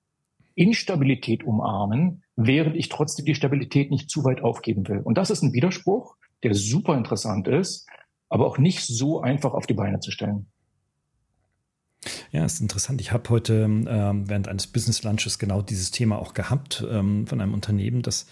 Instabilität umarmen, während ich trotzdem die Stabilität nicht zu weit aufgeben will? Und das ist ein Widerspruch, der super interessant ist, aber auch nicht so einfach auf die Beine zu stellen. Ja, ist interessant. Ich habe heute ähm, während eines Business Lunches genau dieses Thema auch gehabt ähm, von einem Unternehmen, das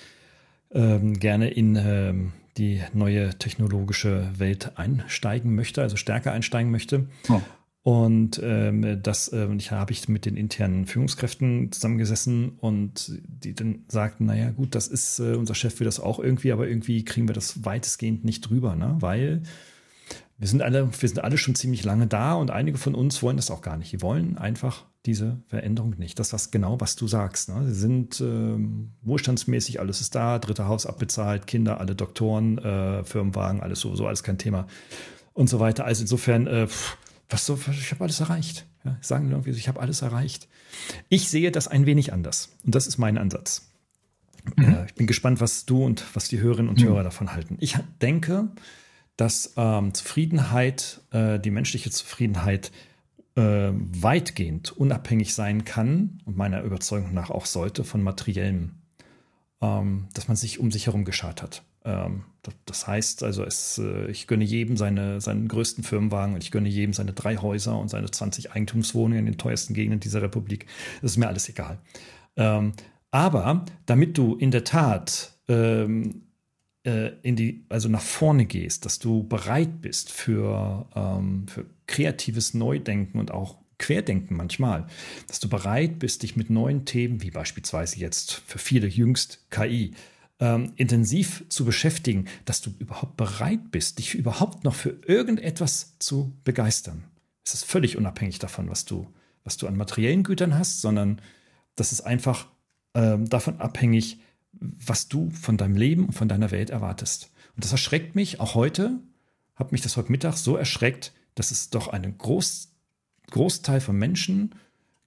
ähm, gerne in ähm, die neue technologische Welt einsteigen möchte, also stärker einsteigen möchte. Oh. Und ähm, das äh, ich habe ich mit den internen Führungskräften zusammengesessen und die dann sagten, naja gut, das ist, äh, unser Chef will das auch irgendwie, aber irgendwie kriegen wir das weitestgehend nicht drüber, ne? weil wir sind alle, wir sind alle schon ziemlich lange da und einige von uns wollen das auch gar nicht. Die wollen einfach diese Veränderung nicht. Das ist genau, was du sagst. Ne? Sie sind ähm, wohlstandsmäßig, alles ist da, dritte Haus abbezahlt, Kinder, alle Doktoren, äh, Firmenwagen, alles sowieso, alles kein Thema und so weiter. Also insofern, äh, was so, ich habe alles erreicht. Ja, sagen irgendwie, ich habe alles erreicht. Ich sehe das ein wenig anders und das ist mein Ansatz. Mhm. Äh, ich bin gespannt, was du und was die Hörerinnen und mhm. Hörer davon halten. Ich denke, dass ähm, Zufriedenheit, äh, die menschliche Zufriedenheit äh, weitgehend unabhängig sein kann und meiner Überzeugung nach auch sollte von materiellem, ähm, dass man sich um sich herum geschart hat. Ähm, das, das, heißt also, es, äh, ich gönne jedem seine, seinen größten Firmenwagen und ich gönne jedem seine drei Häuser und seine 20 Eigentumswohnungen in den teuersten Gegenden dieser Republik. Das ist mir alles egal. Ähm, aber damit du in der Tat ähm, äh, in die, also nach vorne gehst, dass du bereit bist für, ähm, für kreatives Neudenken und auch Querdenken manchmal, dass du bereit bist, dich mit neuen Themen, wie beispielsweise jetzt für viele jüngst KI, ähm, intensiv zu beschäftigen, dass du überhaupt bereit bist, dich überhaupt noch für irgendetwas zu begeistern. Es ist völlig unabhängig davon, was du, was du an materiellen Gütern hast, sondern das ist einfach ähm, davon abhängig, was du von deinem Leben und von deiner Welt erwartest. Und das erschreckt mich auch heute, hat mich das heute Mittag so erschreckt, dass es doch einen Groß, Großteil von Menschen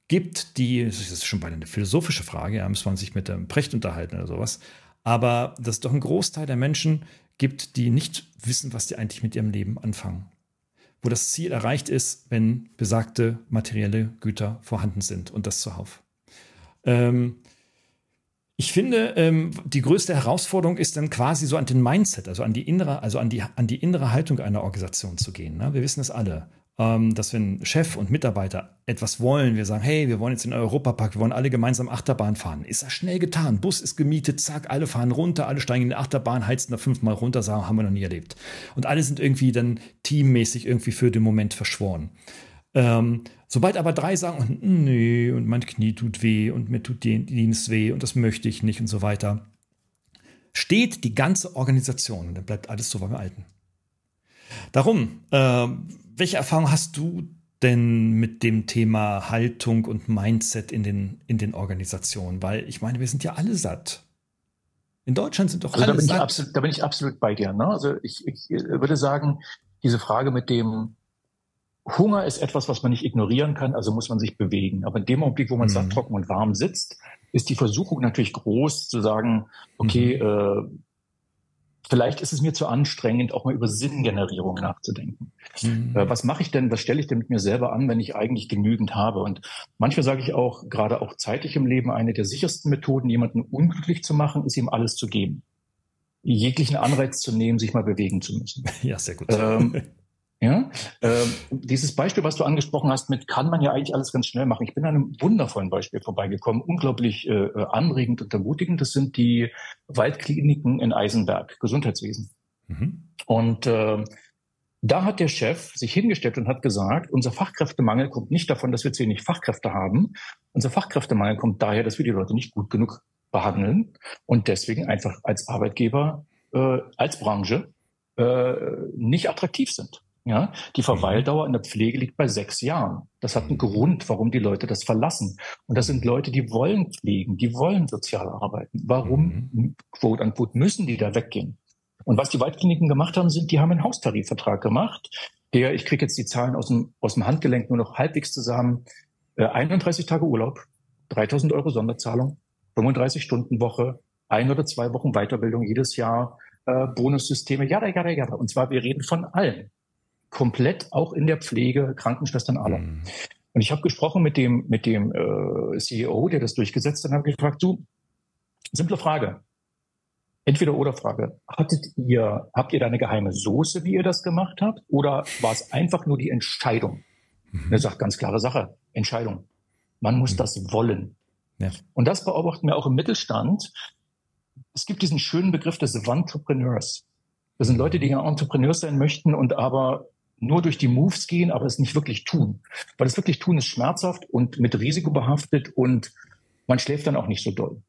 gibt, die, das ist schon bei eine philosophische Frage, ja, muss man sich mit dem Precht unterhalten oder sowas, aber dass es doch einen Großteil der Menschen gibt, die nicht wissen, was die eigentlich mit ihrem Leben anfangen. Wo das Ziel erreicht ist, wenn besagte materielle Güter vorhanden sind und das zuhauf. Ähm, ich finde, ähm, die größte Herausforderung ist dann quasi so an den Mindset, also an die innere, also an die, an die innere Haltung einer Organisation zu gehen. Ne? Wir wissen es alle, ähm, dass wenn Chef und Mitarbeiter etwas wollen, wir sagen, hey, wir wollen jetzt in den Europapark, wir wollen alle gemeinsam Achterbahn fahren. Ist das schnell getan? Bus ist gemietet, zack, alle fahren runter, alle steigen in die Achterbahn, heizen da fünfmal runter, sagen, haben wir noch nie erlebt. Und alle sind irgendwie dann teammäßig irgendwie für den Moment verschworen. Ähm, sobald aber drei sagen, nee, und mein Knie tut weh und mir tut die Dienst weh und das möchte ich nicht und so weiter, steht die ganze Organisation und dann bleibt alles so beim Alten. Darum, äh, welche Erfahrung hast du denn mit dem Thema Haltung und Mindset in den, in den Organisationen? Weil ich meine, wir sind ja alle satt. In Deutschland sind doch also alle da bin satt. Ich absolut, da bin ich absolut bei dir. Ne? Also ich, ich würde sagen, diese Frage mit dem, Hunger ist etwas, was man nicht ignorieren kann, also muss man sich bewegen. Aber in dem Augenblick, wo man mhm. satt, trocken und warm sitzt, ist die Versuchung natürlich groß zu sagen, okay, mhm. äh, vielleicht ist es mir zu anstrengend, auch mal über Sinngenerierung nachzudenken. Mhm. Äh, was mache ich denn, was stelle ich denn mit mir selber an, wenn ich eigentlich genügend habe? Und manchmal sage ich auch, gerade auch zeitlich im Leben, eine der sichersten Methoden, jemanden unglücklich zu machen, ist ihm alles zu geben jeglichen Anreiz zu nehmen, sich mal bewegen zu müssen. [LAUGHS] Ja, sehr gut. Ähm, [LAUGHS] Ja, äh, dieses Beispiel, was du angesprochen hast, mit kann man ja eigentlich alles ganz schnell machen. Ich bin an einem wundervollen Beispiel vorbeigekommen, unglaublich äh, anregend und ermutigend. Das sind die Waldkliniken in Eisenberg, Gesundheitswesen. Mhm. Und äh, da hat der Chef sich hingestellt und hat gesagt, unser Fachkräftemangel kommt nicht davon, dass wir zu wenig Fachkräfte haben. Unser Fachkräftemangel kommt daher, dass wir die Leute nicht gut genug behandeln und deswegen einfach als Arbeitgeber, äh, als Branche äh, nicht attraktiv sind. Ja, die Verweildauer in der Pflege liegt bei sechs Jahren. Das hat einen Grund, warum die Leute das verlassen. Und das sind Leute, die wollen pflegen, die wollen sozial arbeiten. Warum, mhm. quote unquote, müssen die da weggehen? Und was die Waldkliniken gemacht haben, sind, die haben einen Haustarifvertrag gemacht, der, ich kriege jetzt die Zahlen aus dem, aus dem Handgelenk nur noch halbwegs zusammen, äh, 31 Tage Urlaub, 3000 Euro Sonderzahlung, 35 Stunden Woche, ein oder zwei Wochen Weiterbildung jedes Jahr, äh, Bonussysteme, ja, ja, ja, ja. Und zwar, wir reden von allen. Komplett auch in der Pflege, Krankenschwestern aller. Mhm. Und ich habe gesprochen mit dem, mit dem äh, CEO, der das durchgesetzt hat, und habe gefragt, du, simple Frage. Entweder oder Frage. Hattet ihr, habt ihr da eine geheime Soße, wie ihr das gemacht habt? Oder war es einfach nur die Entscheidung? Mhm. Er sagt ganz klare Sache. Entscheidung. Man muss mhm. das wollen. Ja. Und das beobachten wir auch im Mittelstand. Es gibt diesen schönen Begriff des Entrepreneurs. Das sind Leute, die ja Entrepreneurs sein möchten und aber nur durch die Moves gehen, aber es nicht wirklich tun. Weil das wirklich tun ist schmerzhaft und mit Risiko behaftet und man schläft dann auch nicht so doll.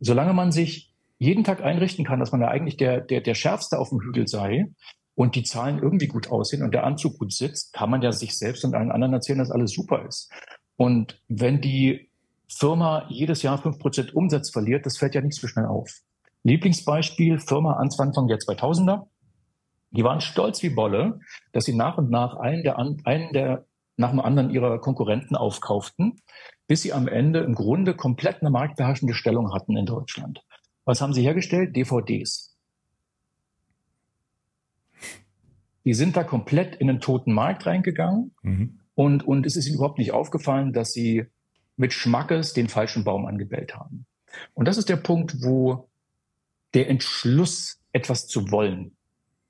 Solange man sich jeden Tag einrichten kann, dass man da eigentlich der, der, der Schärfste auf dem Hügel sei und die Zahlen irgendwie gut aussehen und der Anzug gut sitzt, kann man ja sich selbst und allen anderen erzählen, dass alles super ist. Und wenn die Firma jedes Jahr fünf Prozent Umsatz verliert, das fällt ja nicht so schnell auf. Lieblingsbeispiel, Firma Anfang der 2000er. Die waren stolz wie Bolle, dass sie nach und nach einen der, einen der nach dem anderen ihrer Konkurrenten aufkauften, bis sie am Ende im Grunde komplett eine marktbeherrschende Stellung hatten in Deutschland. Was haben sie hergestellt? DVDs. Die sind da komplett in den toten Markt reingegangen mhm. und, und es ist ihnen überhaupt nicht aufgefallen, dass sie mit Schmackes den falschen Baum angebellt haben. Und das ist der Punkt, wo der Entschluss, etwas zu wollen,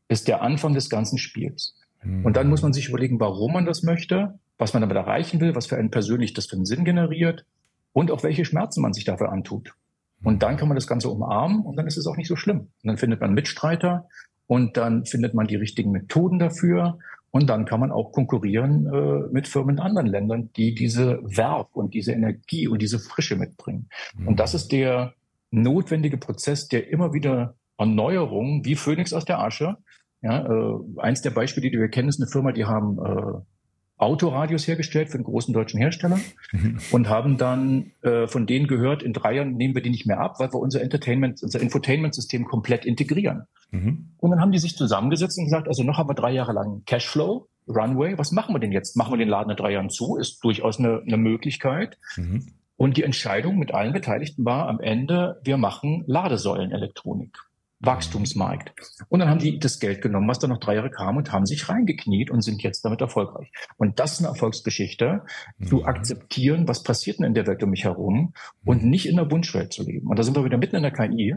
ist der Anfang des ganzen Spiels. Mhm. Und dann muss man sich überlegen, warum man das möchte, was man damit erreichen will, was für einen persönlich das für einen Sinn generiert und auch welche Schmerzen man sich dafür antut. Und dann kann man das Ganze umarmen und dann ist es auch nicht so schlimm. Und dann findet man Mitstreiter und dann findet man die richtigen Methoden dafür und dann kann man auch konkurrieren äh, mit Firmen in anderen Ländern, die diese Werb und diese Energie und diese Frische mitbringen. Mhm. Und das ist der notwendige Prozess der immer wieder Erneuerung, wie Phönix aus der Asche. Ja, äh, eins der Beispiele, die wir kennen, ist eine Firma, die haben äh, Autoradios hergestellt für einen großen deutschen Hersteller mhm. und haben dann äh, von denen gehört, in drei Jahren nehmen wir die nicht mehr ab, weil wir unser Entertainment, unser Infotainment-System komplett integrieren. Mhm. Und dann haben die sich zusammengesetzt und gesagt, also noch haben wir drei Jahre lang Cashflow, Runway, was machen wir denn jetzt? Machen wir den Laden in drei Jahren zu? Ist durchaus eine, eine Möglichkeit. Mhm. Und die Entscheidung mit allen Beteiligten war am Ende, wir machen Ladesäulenelektronik. Wachstumsmarkt. Und dann haben die das Geld genommen, was da noch drei Jahre kam und haben sich reingekniet und sind jetzt damit erfolgreich. Und das ist eine Erfolgsgeschichte, mhm. zu akzeptieren, was passiert denn in der Welt um mich herum und mhm. nicht in der Wunschwelt zu leben. Und da sind wir wieder mitten in der KI.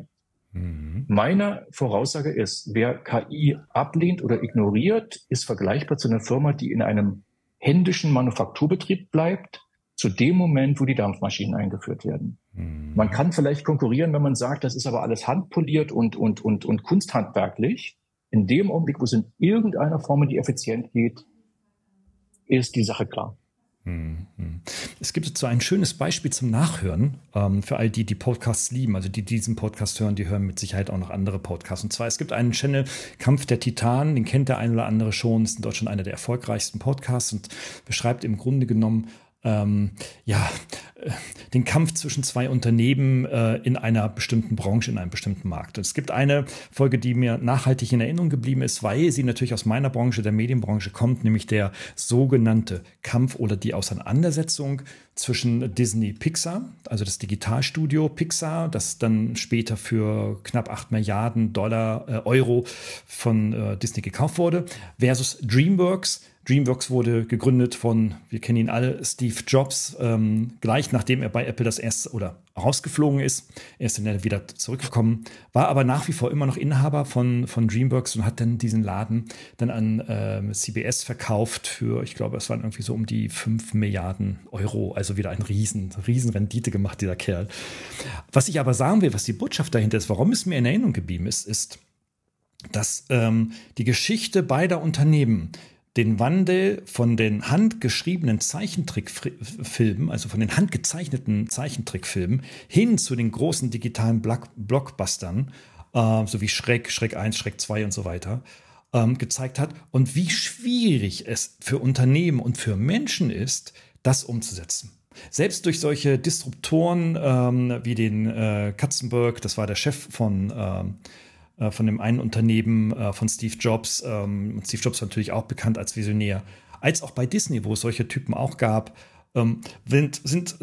Mhm. Meine Voraussage ist, wer KI ablehnt oder ignoriert, ist vergleichbar zu einer Firma, die in einem händischen Manufakturbetrieb bleibt, zu dem Moment, wo die Dampfmaschinen eingeführt werden. Mhm. Man kann vielleicht konkurrieren, wenn man sagt, das ist aber alles handpoliert und, und, und, und kunsthandwerklich. In dem Augenblick, wo es in irgendeiner Form die effizient geht, ist die Sache klar. Mhm. Es gibt so ein schönes Beispiel zum Nachhören ähm, für all die, die Podcasts lieben. Also die, die diesen Podcast hören, die hören mit Sicherheit auch noch andere Podcasts. Und zwar, es gibt einen Channel Kampf der Titanen, den kennt der ein oder andere schon, ist in Deutschland einer der erfolgreichsten Podcasts und beschreibt im Grunde genommen ähm, ja, äh, den Kampf zwischen zwei Unternehmen äh, in einer bestimmten Branche, in einem bestimmten Markt. Und es gibt eine Folge, die mir nachhaltig in Erinnerung geblieben ist, weil sie natürlich aus meiner Branche, der Medienbranche kommt, nämlich der sogenannte Kampf oder die Auseinandersetzung zwischen Disney Pixar, also das Digitalstudio Pixar, das dann später für knapp 8 Milliarden Dollar, äh, Euro von äh, Disney gekauft wurde, versus DreamWorks, DreamWorks wurde gegründet von, wir kennen ihn alle, Steve Jobs, ähm, gleich nachdem er bei Apple das erste oder rausgeflogen ist. Er ist dann wieder zurückgekommen, war aber nach wie vor immer noch Inhaber von, von DreamWorks und hat dann diesen Laden dann an äh, CBS verkauft für, ich glaube, es waren irgendwie so um die 5 Milliarden Euro. Also wieder ein riesen, riesen Rendite gemacht, dieser Kerl. Was ich aber sagen will, was die Botschaft dahinter ist, warum es mir in Erinnerung geblieben ist, ist, dass ähm, die Geschichte beider Unternehmen den Wandel von den handgeschriebenen Zeichentrickfilmen, also von den handgezeichneten Zeichentrickfilmen, hin zu den großen digitalen Blockbustern, äh, so wie Schreck, Schreck 1, Schreck 2 und so weiter, ähm, gezeigt hat und wie schwierig es für Unternehmen und für Menschen ist, das umzusetzen. Selbst durch solche Disruptoren ähm, wie den äh, Katzenberg, das war der Chef von, ähm, äh, von dem einen Unternehmen äh, von Steve Jobs, ähm, Steve Jobs natürlich auch bekannt als Visionär, als auch bei Disney, wo es solche Typen auch gab, ähm, sind, sind,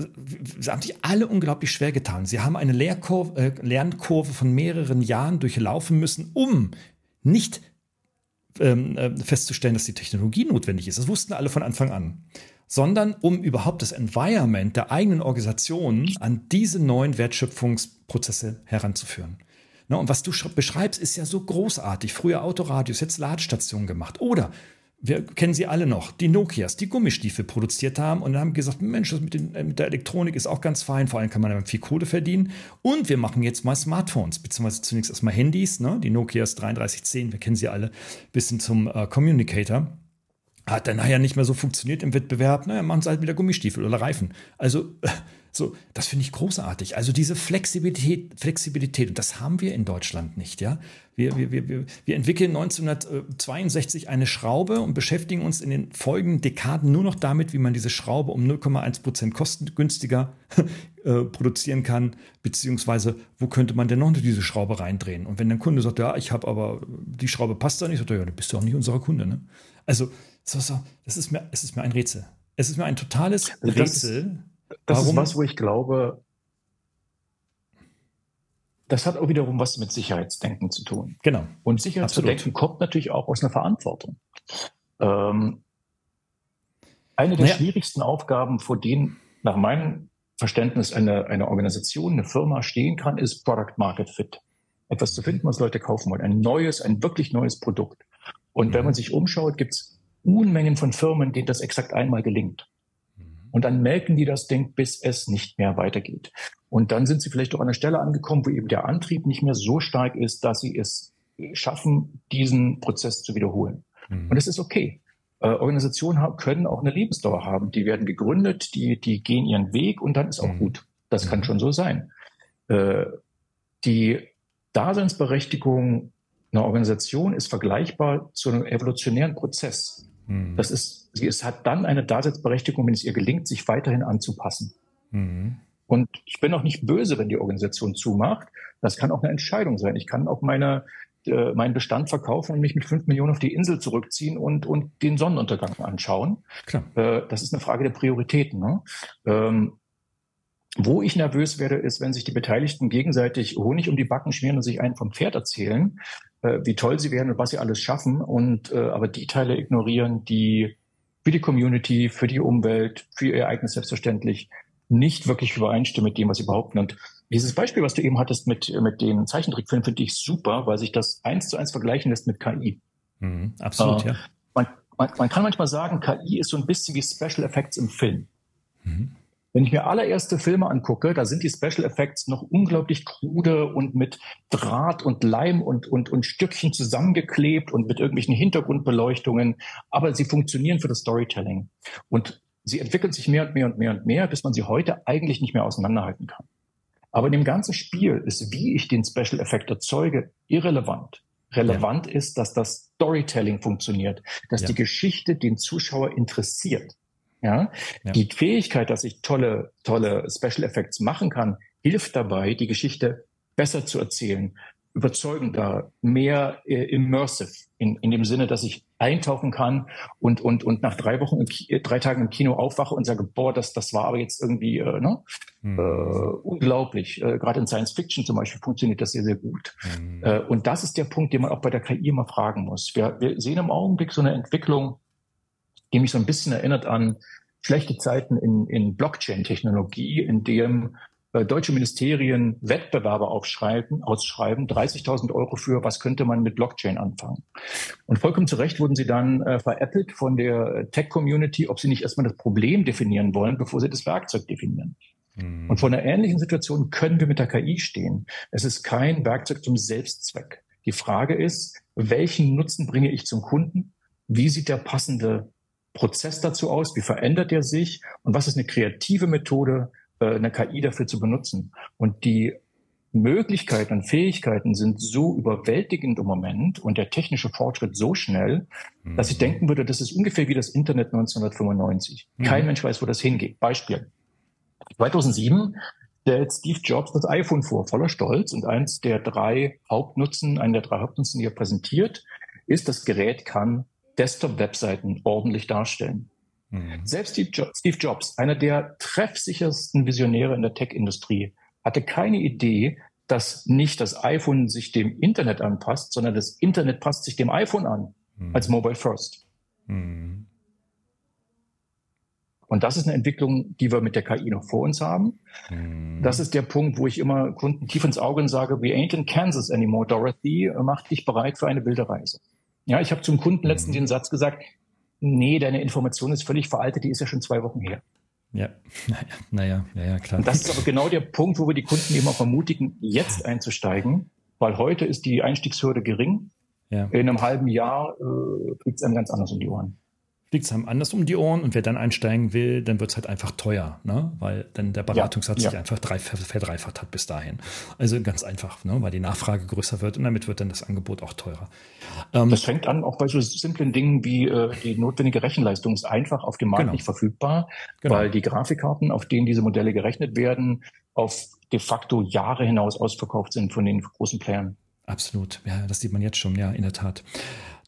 sie haben sich alle unglaublich schwer getan. Sie haben eine Lehrkurve, äh, Lernkurve von mehreren Jahren durchlaufen müssen, um nicht ähm, äh, festzustellen, dass die Technologie notwendig ist. Das wussten alle von Anfang an. Sondern um überhaupt das Environment der eigenen Organisation an diese neuen Wertschöpfungsprozesse heranzuführen. Na, und was du beschreibst, ist ja so großartig. Früher Autoradios, jetzt Ladestationen gemacht. Oder wir kennen sie alle noch, die Nokias, die Gummistiefel produziert haben und dann haben gesagt, Mensch, das mit, den, äh, mit, der Elektronik ist auch ganz fein, vor allem kann man damit viel Kohle verdienen. Und wir machen jetzt mal Smartphones, beziehungsweise zunächst erstmal Handys, ne? die Nokias 3310, wir kennen sie alle, bis hin zum äh, Communicator. Hat dann nachher nicht mehr so funktioniert im Wettbewerb, naja, machen sie halt wieder Gummistiefel oder Reifen. Also [LAUGHS] so, das finde ich großartig. Also diese Flexibilität, Flexibilität, und das haben wir in Deutschland nicht, ja. Wir, wir, wir, wir entwickeln 1962 eine Schraube und beschäftigen uns in den folgenden Dekaden nur noch damit, wie man diese Schraube um 0,1 Prozent kostengünstiger [LAUGHS] äh, produzieren kann, beziehungsweise wo könnte man denn noch diese Schraube reindrehen? Und wenn der Kunde sagt, ja, ich habe aber, die Schraube passt da nicht, sagt er, ja, du bist auch nicht unser Kunde. Ne? Also, so, so, das ist mir, es ist mir ein Rätsel. Es ist mir ein totales also Rätsel. Das Warum? ist was, wo ich glaube, das hat auch wiederum was mit Sicherheitsdenken zu tun. Genau. Und Sicherheitsdenken kommt natürlich auch aus einer Verantwortung. Ähm, eine der naja. schwierigsten Aufgaben, vor denen nach meinem Verständnis eine, eine Organisation, eine Firma stehen kann, ist Product Market Fit. Etwas zu finden, was Leute kaufen wollen. Ein neues, ein wirklich neues Produkt. Und mhm. wenn man sich umschaut, gibt es Unmengen von Firmen, denen das exakt einmal gelingt. Und dann melken die das Ding, bis es nicht mehr weitergeht. Und dann sind sie vielleicht auch an einer Stelle angekommen, wo eben der Antrieb nicht mehr so stark ist, dass sie es schaffen, diesen Prozess zu wiederholen. Mhm. Und es ist okay. Äh, Organisationen haben, können auch eine Lebensdauer haben. Die werden gegründet, die, die gehen ihren Weg und dann ist auch mhm. gut. Das mhm. kann schon so sein. Äh, die Daseinsberechtigung einer Organisation ist vergleichbar zu einem evolutionären Prozess. Mhm. Das ist, sie ist, hat dann eine Daseinsberechtigung, wenn es ihr gelingt, sich weiterhin anzupassen. Mhm. Und ich bin auch nicht böse, wenn die Organisation zumacht. Das kann auch eine Entscheidung sein. Ich kann auch meine, äh, meinen Bestand verkaufen und mich mit fünf Millionen auf die Insel zurückziehen und, und den Sonnenuntergang anschauen. Klar. Äh, das ist eine Frage der Prioritäten. Ne? Ähm, wo ich nervös werde, ist, wenn sich die Beteiligten gegenseitig Honig um die Backen schmieren und sich einen vom Pferd erzählen, äh, wie toll sie werden und was sie alles schaffen, und äh, aber die Teile ignorieren, die für die Community, für die Umwelt, für ihr eigenes selbstverständlich nicht wirklich übereinstimmen mit dem, was sie behaupten. Und dieses Beispiel, was du eben hattest mit, mit den Zeichentrickfilmen, finde ich super, weil sich das eins zu eins vergleichen lässt mit KI. Mhm, absolut, äh, ja. Man, man, man kann manchmal sagen, KI ist so ein bisschen wie Special Effects im Film. Mhm. Wenn ich mir allererste Filme angucke, da sind die Special Effects noch unglaublich krude und mit Draht und Leim und, und, und Stückchen zusammengeklebt und mit irgendwelchen Hintergrundbeleuchtungen. Aber sie funktionieren für das Storytelling. Und sie entwickeln sich mehr und mehr und mehr und mehr, bis man sie heute eigentlich nicht mehr auseinanderhalten kann. Aber in dem ganzen Spiel ist, wie ich den Special Effekt erzeuge, irrelevant. Relevant ja. ist, dass das Storytelling funktioniert, dass ja. die Geschichte den Zuschauer interessiert. Ja? ja? Die Fähigkeit, dass ich tolle, tolle Special Effects machen kann, hilft dabei, die Geschichte besser zu erzählen, überzeugender, mehr äh, immersive, in, in dem Sinne, dass ich eintauchen kann und, und, und nach drei Wochen, im Ki drei Tagen im Kino aufwache und sage, boah, das, das war aber jetzt irgendwie äh, ne? Mhm. Äh, unglaublich. Äh, Gerade in Science Fiction zum Beispiel funktioniert das sehr, sehr gut. Mhm. Äh, und das ist der Punkt, den man auch bei der KI immer fragen muss. Wir, wir sehen im Augenblick so eine Entwicklung, die mich so ein bisschen erinnert an schlechte Zeiten in, in Blockchain-Technologie, in dem äh, deutsche Ministerien Wettbewerbe aufschreiben, ausschreiben, 30.000 Euro für, was könnte man mit Blockchain anfangen. Und vollkommen zu Recht wurden sie dann äh, veräppelt von der Tech-Community, ob sie nicht erstmal das Problem definieren wollen, bevor sie das Werkzeug definieren. Mhm. Und vor einer ähnlichen Situation können wir mit der KI stehen. Es ist kein Werkzeug zum Selbstzweck. Die Frage ist, welchen Nutzen bringe ich zum Kunden? Wie sieht der passende Prozess dazu aus? Wie verändert er sich? Und was ist eine kreative Methode, äh, eine KI dafür zu benutzen? Und die Möglichkeiten und Fähigkeiten sind so überwältigend im Moment und der technische Fortschritt so schnell, mhm. dass ich denken würde, das ist ungefähr wie das Internet 1995. Mhm. Kein Mensch weiß, wo das hingeht. Beispiel. 2007 stellt Steve Jobs das iPhone vor, voller Stolz. Und eins der drei Hauptnutzen, einen der drei Hauptnutzen, die er präsentiert, ist, das Gerät kann Desktop-Webseiten ordentlich darstellen. Mhm. Selbst Steve Jobs, einer der treffsichersten Visionäre in der Tech-Industrie, hatte keine Idee, dass nicht das iPhone sich dem Internet anpasst, sondern das Internet passt sich dem iPhone an, mhm. als Mobile First. Mhm. Und das ist eine Entwicklung, die wir mit der KI noch vor uns haben. Mhm. Das ist der Punkt, wo ich immer Kunden tief ins Auge sage, we ain't in Kansas anymore, Dorothy, mach dich bereit für eine wilde Reise. Ja, ich habe zum Kunden letztens mhm. den Satz gesagt, nee, deine Information ist völlig veraltet, die ist ja schon zwei Wochen her. Ja, [LAUGHS] naja, naja, ja, klar. Und das ist aber genau der Punkt, wo wir die Kunden eben auch ermutigen, jetzt einzusteigen, weil heute ist die Einstiegshürde gering. Ja. In einem halben Jahr äh, kriegt es einem ganz anders um die Ohren fliegt es einem anders um die Ohren und wer dann einsteigen will, dann wird es halt einfach teuer, ne? weil dann der Beratungssatz ja, ja. sich einfach drei, verdreifacht hat bis dahin. Also ganz einfach, ne? weil die Nachfrage größer wird und damit wird dann das Angebot auch teurer. Ähm, das fängt an auch bei so simplen Dingen wie äh, die notwendige Rechenleistung ist einfach auf dem Markt genau. nicht verfügbar, genau. weil die Grafikkarten, auf denen diese Modelle gerechnet werden, auf de facto Jahre hinaus ausverkauft sind von den großen Playern. Absolut, ja, das sieht man jetzt schon, ja, in der Tat.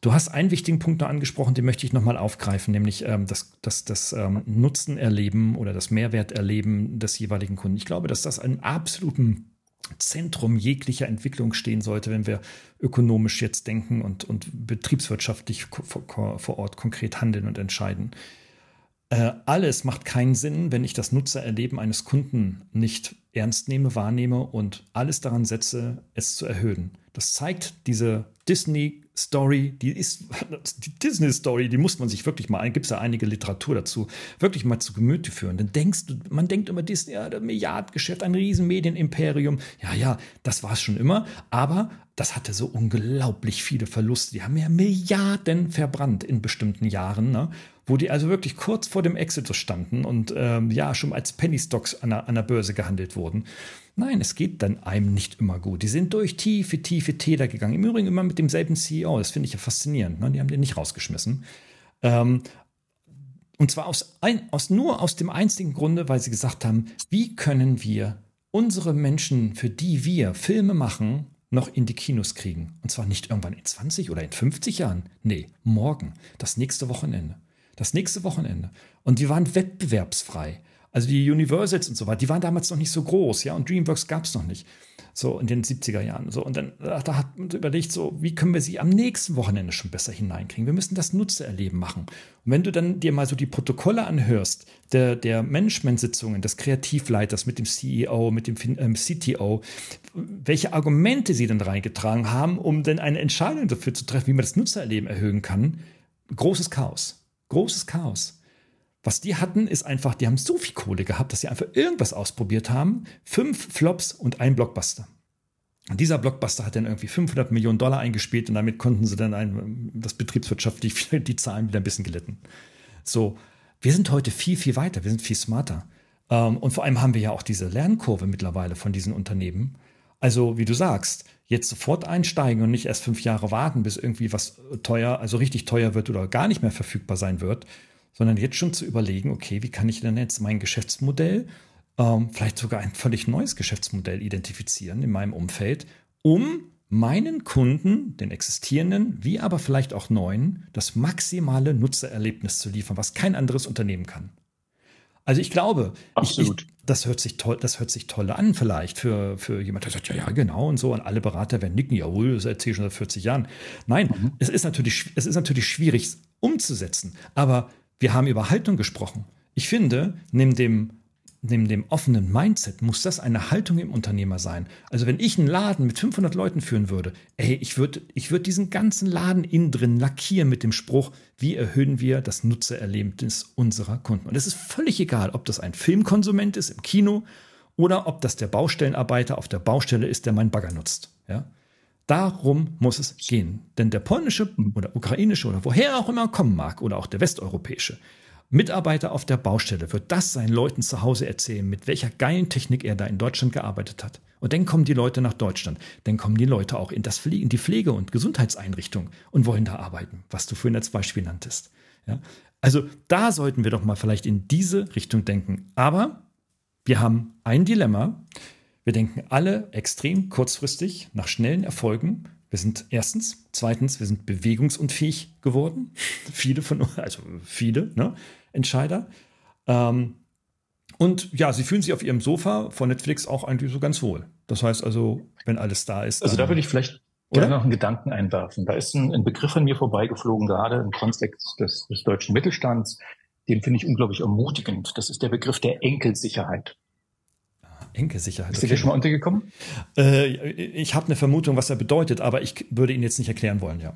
Du hast einen wichtigen Punkt noch angesprochen, den möchte ich nochmal aufgreifen, nämlich ähm, das, das, das ähm, Nutzenerleben oder das Mehrwerterleben des jeweiligen Kunden. Ich glaube, dass das ein absoluten Zentrum jeglicher Entwicklung stehen sollte, wenn wir ökonomisch jetzt denken und, und betriebswirtschaftlich vor, vor Ort konkret handeln und entscheiden. Äh, alles macht keinen Sinn, wenn ich das Nutzererleben eines Kunden nicht ernst nehme, wahrnehme und alles daran setze, es zu erhöhen. Das zeigt diese Disney-Story, die ist [LAUGHS] die Disney-Story, die muss man sich wirklich mal, gibt es ja einige Literatur dazu, wirklich mal zu Gemüte führen. Dann denkst du, man denkt immer, Disney, ja, der Milliardengeschäft, ein riesen Medienimperium. Ja, ja, das war es schon immer, aber das hatte so unglaublich viele Verluste. Die haben ja Milliarden verbrannt in bestimmten Jahren, ne? wo die also wirklich kurz vor dem Exit standen und ähm, ja, schon als Penny Stocks an an der Börse gehandelt wurden. Nein, es geht dann einem nicht immer gut. Die sind durch tiefe, tiefe Täler gegangen. Im Übrigen immer mit demselben CEO. Das finde ich ja faszinierend. Ne? Die haben den nicht rausgeschmissen. Ähm, und zwar aus, ein, aus, nur aus dem einzigen Grunde, weil sie gesagt haben, wie können wir unsere Menschen, für die wir Filme machen, noch in die Kinos kriegen. Und zwar nicht irgendwann in 20 oder in 50 Jahren. Nee, morgen. Das nächste Wochenende. Das nächste Wochenende. Und die waren wettbewerbsfrei. Also die Universals und so weiter, die waren damals noch nicht so groß, ja, und DreamWorks gab es noch nicht. So in den 70er Jahren. So, und dann da hat man überlegt, so, wie können wir sie am nächsten Wochenende schon besser hineinkriegen? Wir müssen das Nutzererleben machen. Und wenn du dann dir mal so die Protokolle anhörst, der, der Management-Sitzungen, des Kreativleiters mit dem CEO, mit dem ähm, CTO, welche Argumente sie dann reingetragen haben, um dann eine Entscheidung dafür zu treffen, wie man das Nutzererleben erhöhen kann, großes Chaos. Großes Chaos. Was die hatten, ist einfach, die haben so viel Kohle gehabt, dass sie einfach irgendwas ausprobiert haben. Fünf Flops und ein Blockbuster. Und dieser Blockbuster hat dann irgendwie 500 Millionen Dollar eingespielt und damit konnten sie dann ein, das betriebswirtschaftlich [LAUGHS] die Zahlen wieder ein bisschen gelitten. So, wir sind heute viel, viel weiter, wir sind viel smarter. Ähm, und vor allem haben wir ja auch diese Lernkurve mittlerweile von diesen Unternehmen. Also, wie du sagst, jetzt sofort einsteigen und nicht erst fünf Jahre warten, bis irgendwie was teuer, also richtig teuer wird oder gar nicht mehr verfügbar sein wird, sondern jetzt schon zu überlegen, okay, wie kann ich denn jetzt mein Geschäftsmodell, ähm, vielleicht sogar ein völlig neues Geschäftsmodell identifizieren in meinem Umfeld, um meinen Kunden, den existierenden, wie aber vielleicht auch neuen, das maximale Nutzererlebnis zu liefern, was kein anderes Unternehmen kann. Also ich glaube. Ich, ich, das hört sich toll, das hört sich toll an vielleicht für, für jemand, der sagt, ja, ja, genau und so. Und alle Berater werden nicken, jawohl, das erzähle ich schon seit 40 Jahren. Nein, mhm. es ist natürlich, es ist natürlich schwierig umzusetzen. Aber wir haben über Haltung gesprochen. Ich finde, neben dem, neben dem offenen Mindset muss das eine Haltung im Unternehmer sein. Also wenn ich einen Laden mit 500 Leuten führen würde, ey, ich würde ich würd diesen ganzen Laden innen drin lackieren mit dem Spruch, wie erhöhen wir das Nutzererlebnis unserer Kunden. Und es ist völlig egal, ob das ein Filmkonsument ist im Kino oder ob das der Baustellenarbeiter auf der Baustelle ist, der meinen Bagger nutzt. Ja? Darum muss es gehen. Denn der polnische oder ukrainische oder woher auch immer kommen mag oder auch der westeuropäische, Mitarbeiter auf der Baustelle wird das seinen Leuten zu Hause erzählen, mit welcher geilen Technik er da in Deutschland gearbeitet hat. Und dann kommen die Leute nach Deutschland. Dann kommen die Leute auch in, das Pflege, in die Pflege- und Gesundheitseinrichtung und wollen da arbeiten, was du vorhin als Beispiel nanntest. Ja? Also da sollten wir doch mal vielleicht in diese Richtung denken. Aber wir haben ein Dilemma. Wir denken alle extrem kurzfristig nach schnellen Erfolgen. Wir sind erstens, zweitens, wir sind bewegungsunfähig geworden. [LAUGHS] viele von uns, also viele ne, Entscheider. Ähm, und ja, sie fühlen sich auf ihrem Sofa von Netflix auch eigentlich so ganz wohl. Das heißt also, wenn alles da ist. Also da würde ich vielleicht gerne noch einen Gedanken einwerfen. Da ist ein, ein, Begriff an mir vorbeigeflogen, gerade im Kontext des, des deutschen Mittelstands. Den finde ich unglaublich ermutigend. Das ist der Begriff der Enkelsicherheit. Enkelsicherheit. Ist okay. dir schon mal untergekommen? Äh, ich habe eine Vermutung, was er bedeutet, aber ich würde ihn jetzt nicht erklären wollen, ja.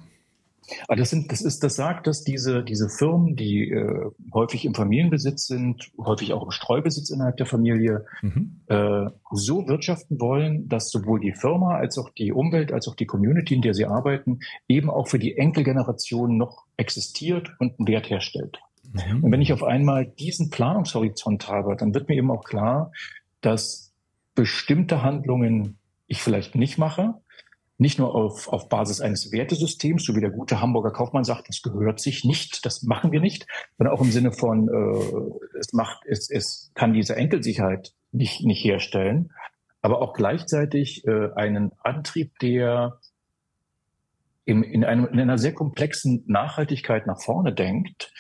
Aber das, sind, das, ist, das sagt, dass diese, diese Firmen, die äh, häufig im Familienbesitz sind, häufig auch im Streubesitz innerhalb der Familie, mhm. äh, so wirtschaften wollen, dass sowohl die Firma als auch die Umwelt, als auch die Community, in der sie arbeiten, eben auch für die Enkelgeneration noch existiert und einen Wert herstellt. Mhm. Und wenn ich auf einmal diesen Planungshorizont habe, dann wird mir eben auch klar, dass bestimmte Handlungen ich vielleicht nicht mache, nicht nur auf, auf Basis eines Wertesystems, so wie der gute Hamburger Kaufmann sagt, das gehört sich nicht, das machen wir nicht, sondern auch im Sinne von, äh, es macht, es, es kann diese Enkelsicherheit nicht, nicht herstellen, aber auch gleichzeitig äh, einen Antrieb, der im, in, einem, in einer sehr komplexen Nachhaltigkeit nach vorne denkt,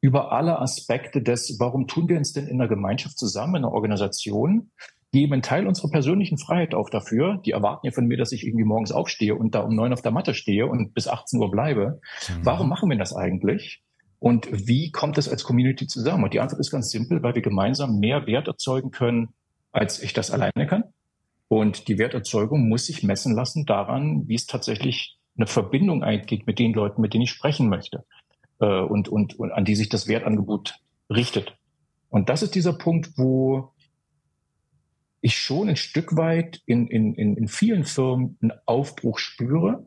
über alle Aspekte des, warum tun wir uns denn in einer Gemeinschaft zusammen, in einer Organisation, geben einen Teil unserer persönlichen Freiheit auf dafür. Die erwarten ja von mir, dass ich irgendwie morgens aufstehe und da um neun auf der Matte stehe und bis 18 Uhr bleibe. Mhm. Warum machen wir das eigentlich? Und wie kommt das als Community zusammen? Und die Antwort ist ganz simpel, weil wir gemeinsam mehr Wert erzeugen können, als ich das alleine kann. Und die Werterzeugung muss sich messen lassen daran, wie es tatsächlich eine Verbindung eingeht mit den Leuten, mit denen ich sprechen möchte äh, und, und, und an die sich das Wertangebot richtet. Und das ist dieser Punkt, wo ich schon ein Stück weit in, in, in, in vielen Firmen einen Aufbruch spüre.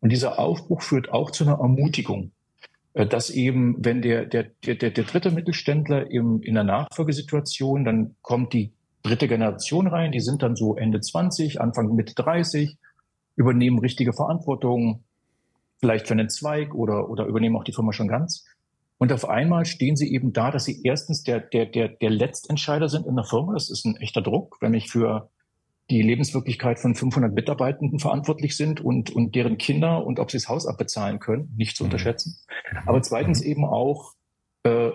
Und dieser Aufbruch führt auch zu einer Ermutigung, äh, dass eben, wenn der, der, der, der dritte Mittelständler im, in der Nachfolgesituation, dann kommt die dritte Generation rein, die sind dann so Ende 20, Anfang Mitte 30, übernehmen richtige Verantwortung, vielleicht für einen Zweig oder, oder übernehmen auch die Firma schon ganz. Und auf einmal stehen sie eben da, dass sie erstens der, der, der, der Letztentscheider sind in der Firma. Das ist ein echter Druck, wenn ich für die Lebenswirklichkeit von 500 Mitarbeitenden verantwortlich sind und, und deren Kinder und ob sie das Haus abbezahlen können, nicht zu mhm. unterschätzen. Aber zweitens mhm. eben auch, äh,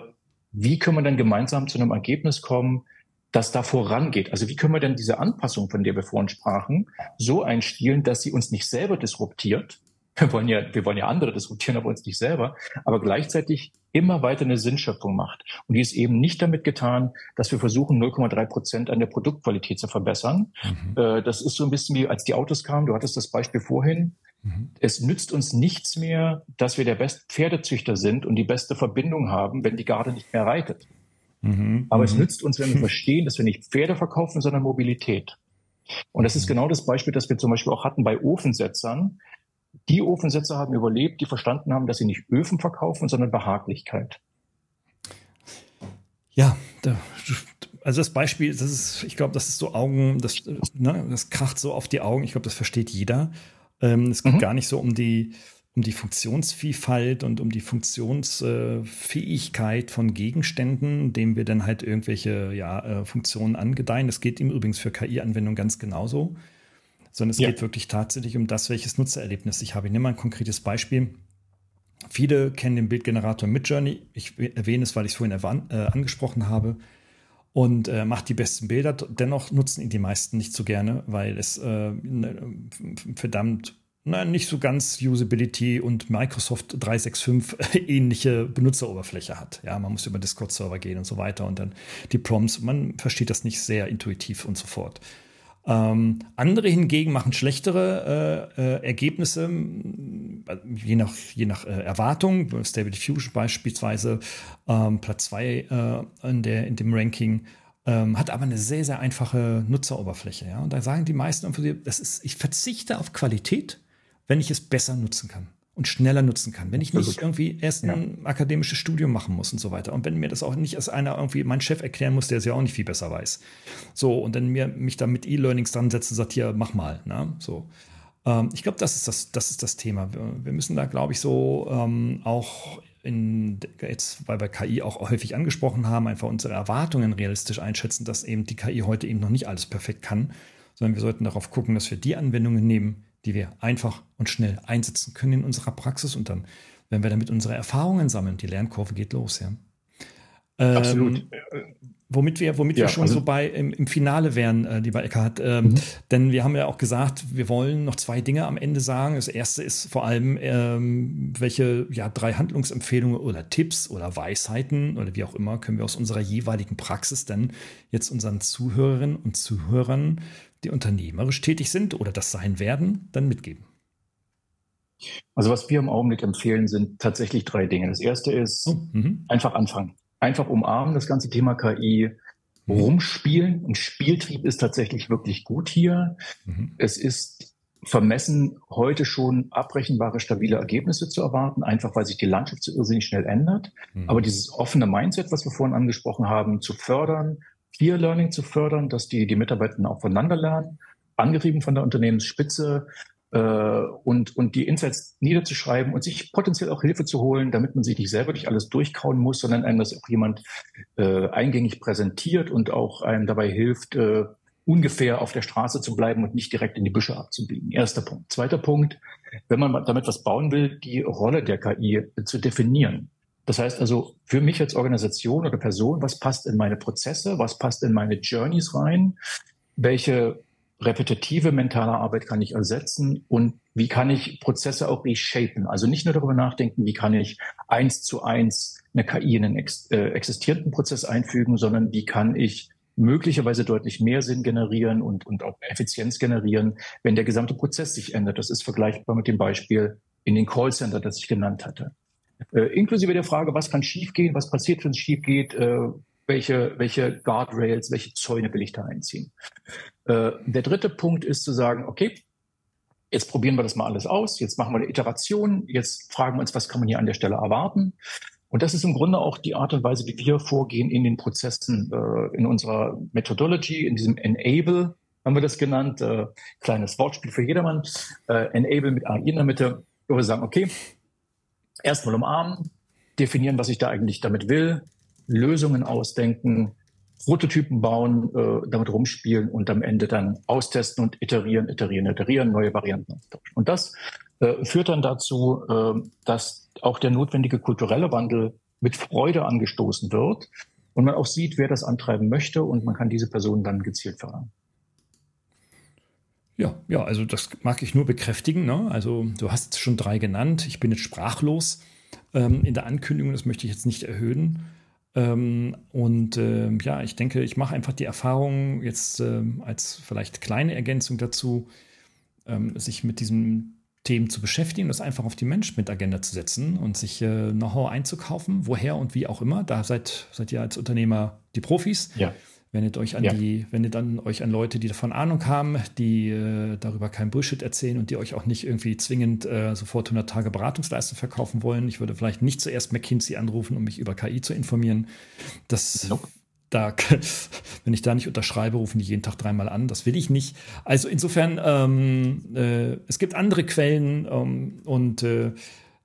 wie können wir denn gemeinsam zu einem Ergebnis kommen, das da vorangeht? Also wie können wir denn diese Anpassung, von der wir vorhin sprachen, so einstielen, dass sie uns nicht selber disruptiert, wir wollen ja, wir wollen ja andere diskutieren, aber uns nicht selber, aber gleichzeitig immer weiter eine Sinnschöpfung macht. Und die ist eben nicht damit getan, dass wir versuchen, 0,3 Prozent an der Produktqualität zu verbessern. Mhm. Äh, das ist so ein bisschen wie, als die Autos kamen, du hattest das Beispiel vorhin. Mhm. Es nützt uns nichts mehr, dass wir der beste Pferdezüchter sind und die beste Verbindung haben, wenn die Garde nicht mehr reitet. Mhm. Aber es mhm. nützt uns, wenn wir [LAUGHS] verstehen, dass wir nicht Pferde verkaufen, sondern Mobilität. Und das ist mhm. genau das Beispiel, das wir zum Beispiel auch hatten bei Ofensetzern. Die Ofensetzer haben überlebt, die verstanden haben, dass sie nicht Öfen verkaufen, sondern Behaglichkeit. Ja, also das Beispiel, das ist, ich glaube, das ist so Augen, das, ne, das kracht so auf die Augen. Ich glaube, das versteht jeder. Ähm, es geht mhm. gar nicht so um die, um die Funktionsvielfalt und um die Funktionsfähigkeit von Gegenständen, dem wir dann halt irgendwelche ja, äh, Funktionen angedeihen. Das geht im übrigens für KI-Anwendungen ganz genauso sondern es ja. geht wirklich tatsächlich um das, welches Nutzererlebnis ich habe. Ich nehme mal ein konkretes Beispiel. Viele kennen den Bildgenerator Midjourney. Ich erwähne es, weil ich es vorhin äh, angesprochen habe. Und äh, macht die besten Bilder. Dennoch nutzen ihn die meisten nicht so gerne, weil es äh, ne, verdammt na, nicht so ganz Usability und Microsoft 365 [LAUGHS] ähnliche Benutzeroberfläche hat. Ja, man muss über Discord-Server gehen und so weiter und dann die Prompts. Man versteht das nicht sehr intuitiv und so fort. Ähm, andere hingegen machen schlechtere äh, äh, Ergebnisse, je nach, je nach äh, Erwartung. Stable Diffusion beispielsweise, ähm, Platz 2 äh, in, in dem Ranking, ähm, hat aber eine sehr, sehr einfache Nutzeroberfläche. Ja? Und da sagen die meisten, das ist, ich verzichte auf Qualität, wenn ich es besser nutzen kann. Und schneller nutzen kann. Wenn ich nicht irgendwie erst ein ja. akademisches Studium machen muss und so weiter. Und wenn mir das auch nicht erst einer irgendwie mein Chef erklären muss, der es ja auch nicht viel besser weiß. So, und dann mir mich da mit E-Learnings dran setzt und sagt, hier, mach mal. Ne? So. Ähm, ich glaube, das ist das, das ist das Thema. Wir, wir müssen da, glaube ich, so ähm, auch in, jetzt, weil wir KI auch häufig angesprochen haben, einfach unsere Erwartungen realistisch einschätzen, dass eben die KI heute eben noch nicht alles perfekt kann, sondern wir sollten darauf gucken, dass wir die Anwendungen nehmen, die wir einfach und schnell einsetzen können in unserer Praxis und dann, wenn wir damit unsere Erfahrungen sammeln, die Lernkurve geht los, ja. Ähm, Absolut. Womit wir, womit ja, wir schon also, so bei im, im, Finale wären, äh, lieber Eckhard. Ähm, mhm. Denn wir haben ja auch gesagt, wir wollen noch zwei Dinge am Ende sagen. Das erste ist vor allem, ähm, welche ja, drei Handlungsempfehlungen oder Tipps oder Weisheiten oder wie auch immer können wir aus unserer jeweiligen Praxis denn jetzt unseren Zuhörerinnen und Zuhörern, die unternehmerisch tätig sind oder das sein werden, dann mitgeben. Also was wir im Augenblick empfehlen, sind tatsächlich drei Dinge. Das erste ist oh, mhm. einfach anfangen einfach umarmen, das ganze Thema KI mhm. rumspielen. Und Spieltrieb ist tatsächlich wirklich gut hier. Mhm. Es ist vermessen, heute schon abrechenbare, stabile Ergebnisse zu erwarten, einfach weil sich die Landschaft so irrsinnig schnell ändert. Mhm. Aber dieses offene Mindset, was wir vorhin angesprochen haben, zu fördern, Peer Learning zu fördern, dass die, die Mitarbeiter auch voneinander lernen, angetrieben von der Unternehmensspitze, äh, und, und die Insights niederzuschreiben und sich potenziell auch Hilfe zu holen, damit man sich nicht selber durch alles durchkauen muss, sondern einem das auch jemand äh, eingängig präsentiert und auch einem dabei hilft, äh, ungefähr auf der Straße zu bleiben und nicht direkt in die Büsche abzubiegen. Erster Punkt. Zweiter Punkt, wenn man damit was bauen will, die Rolle der KI zu definieren. Das heißt also, für mich als Organisation oder Person, was passt in meine Prozesse, was passt in meine Journeys rein, welche repetitive mentale Arbeit kann ich ersetzen und wie kann ich Prozesse auch reshapen? Also nicht nur darüber nachdenken, wie kann ich eins zu eins eine KI in einen äh, existierenden Prozess einfügen, sondern wie kann ich möglicherweise deutlich mehr Sinn generieren und, und auch Effizienz generieren, wenn der gesamte Prozess sich ändert. Das ist vergleichbar mit dem Beispiel in den Callcenter, das ich genannt hatte. Äh, inklusive der Frage, was kann schiefgehen, was passiert, wenn es schief geht, äh, welche, welche Guardrails, welche Zäune will ich da einziehen. Äh, der dritte Punkt ist zu sagen, okay, jetzt probieren wir das mal alles aus, jetzt machen wir eine Iteration, jetzt fragen wir uns, was kann man hier an der Stelle erwarten. Und das ist im Grunde auch die Art und Weise, wie wir vorgehen in den Prozessen, äh, in unserer Methodology, in diesem Enable, haben wir das genannt, äh, kleines Wortspiel für jedermann, äh, Enable mit AI in der Mitte, wo wir sagen, okay, erstmal umarmen, definieren, was ich da eigentlich damit will, Lösungen ausdenken, Prototypen bauen, äh, damit rumspielen und am Ende dann austesten und iterieren, iterieren, iterieren, neue Varianten austauschen. Und das äh, führt dann dazu, äh, dass auch der notwendige kulturelle Wandel mit Freude angestoßen wird und man auch sieht, wer das antreiben möchte und man kann diese Personen dann gezielt fördern. Ja, ja, also das mag ich nur bekräftigen. Ne? Also du hast schon drei genannt. Ich bin jetzt sprachlos ähm, in der Ankündigung, das möchte ich jetzt nicht erhöhen. Ähm, und äh, ja, ich denke, ich mache einfach die Erfahrung jetzt äh, als vielleicht kleine Ergänzung dazu, ähm, sich mit diesen Themen zu beschäftigen, das einfach auf die Management-Agenda zu setzen und sich äh, Know-how einzukaufen, woher und wie auch immer. Da seid, seid ihr als Unternehmer die Profis. Ja. Wendet euch an ja. die, wendet an euch an Leute, die davon Ahnung haben, die äh, darüber kein Bullshit erzählen und die euch auch nicht irgendwie zwingend äh, sofort 100 Tage Beratungsleistung verkaufen wollen. Ich würde vielleicht nicht zuerst McKinsey anrufen, um mich über KI zu informieren. Das nope. Da, [LAUGHS] wenn ich da nicht unterschreibe, rufen die jeden Tag dreimal an. Das will ich nicht. Also insofern, ähm, äh, es gibt andere Quellen ähm, und äh,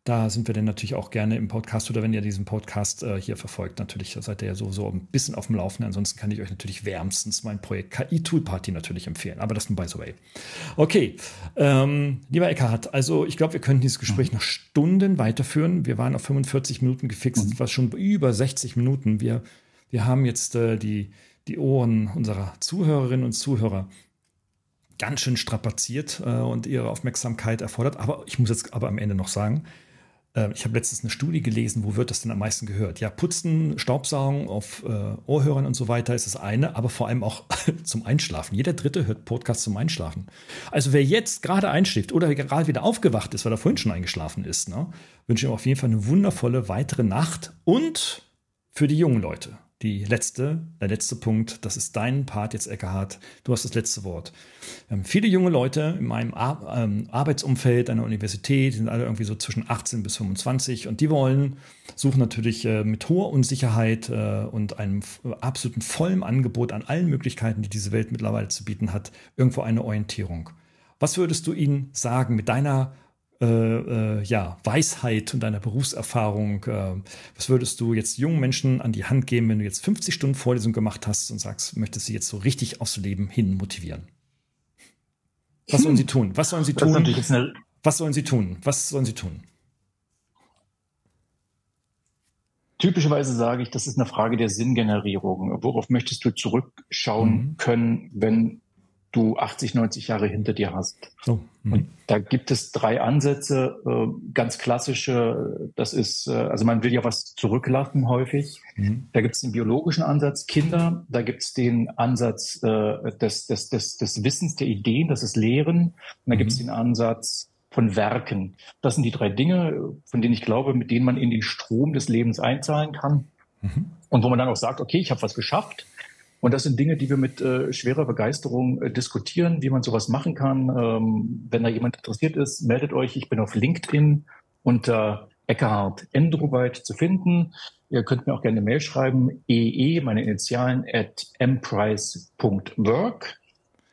da sind wir dann natürlich auch gerne im Podcast oder wenn ihr diesen Podcast äh, hier verfolgt, natürlich seid ihr ja sowieso ein bisschen auf dem Laufenden. Ansonsten kann ich euch natürlich wärmstens mein Projekt KI Tool Party natürlich empfehlen. Aber das nur by the way. Okay, ähm, lieber Eckhard, also ich glaube, wir könnten dieses Gespräch mhm. noch Stunden weiterführen. Wir waren auf 45 Minuten gefixt, mhm. was schon über 60 Minuten. Wir, wir haben jetzt äh, die, die Ohren unserer Zuhörerinnen und Zuhörer ganz schön strapaziert äh, und ihre Aufmerksamkeit erfordert. Aber ich muss jetzt aber am Ende noch sagen, ähm, ich habe letztens eine Studie gelesen, wo wird das denn am meisten gehört? Ja, Putzen, Staubsaugen auf äh, Ohrhörern und so weiter ist das eine, aber vor allem auch [LAUGHS] zum Einschlafen. Jeder Dritte hört Podcast zum Einschlafen. Also wer jetzt gerade einschläft oder gerade wieder aufgewacht ist, weil er vorhin schon eingeschlafen ist, ne, wünsche ihm auf jeden Fall eine wundervolle weitere Nacht und für die jungen Leute. Die letzte, der letzte Punkt, das ist dein Part jetzt, Eckhard. Du hast das letzte Wort. Haben viele junge Leute in meinem Ar ähm, Arbeitsumfeld der Universität, sind alle irgendwie so zwischen 18 bis 25 und die wollen, suchen natürlich äh, mit hoher Unsicherheit äh, und einem absoluten vollen Angebot an allen Möglichkeiten, die diese Welt mittlerweile zu bieten hat, irgendwo eine Orientierung. Was würdest du ihnen sagen mit deiner äh, äh, ja, Weisheit und deiner Berufserfahrung, äh, was würdest du jetzt jungen Menschen an die Hand geben, wenn du jetzt 50 Stunden Vorlesung gemacht hast und sagst, möchtest sie jetzt so richtig aufs Leben hin motivieren? Was sollen sie tun? Was sollen sie tun? Was sollen sie tun? Was sollen sie tun? Typischerweise sage ich, das ist eine Frage der Sinngenerierung. Worauf möchtest du zurückschauen mhm. können, wenn du 80, 90 Jahre hinter dir hast. Oh, hm. und da gibt es drei Ansätze, äh, ganz klassische, das ist, äh, also man will ja was zurücklassen häufig. Mhm. Da gibt es den biologischen Ansatz Kinder, da gibt es den Ansatz äh, des, des, des, des Wissens, der Ideen, das ist Lehren, und da mhm. gibt es den Ansatz von Werken. Das sind die drei Dinge, von denen ich glaube, mit denen man in den Strom des Lebens einzahlen kann. Mhm. Und wo man dann auch sagt, okay, ich habe was geschafft, und das sind Dinge, die wir mit äh, schwerer Begeisterung äh, diskutieren, wie man sowas machen kann. Ähm, wenn da jemand interessiert ist, meldet euch. Ich bin auf LinkedIn unter Eckhard Endroweit zu finden. Ihr könnt mir auch gerne eine Mail schreiben, ee, meine Initialen, at mprice.work.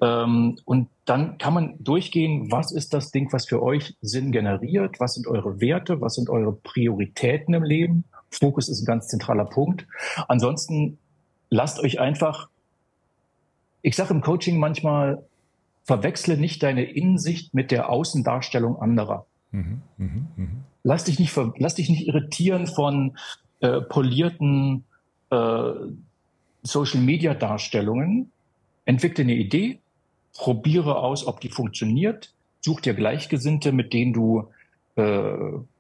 Ähm, und dann kann man durchgehen, was ist das Ding, was für euch Sinn generiert? Was sind eure Werte? Was sind eure Prioritäten im Leben? Fokus ist ein ganz zentraler Punkt. Ansonsten lasst euch einfach, ich sage im Coaching manchmal, verwechsle nicht deine Innensicht mit der Außendarstellung anderer. Mhm, mh, mh. Lass dich nicht, lass dich nicht irritieren von äh, polierten äh, Social Media Darstellungen. Entwickle eine Idee, probiere aus, ob die funktioniert, such dir Gleichgesinnte, mit denen du äh,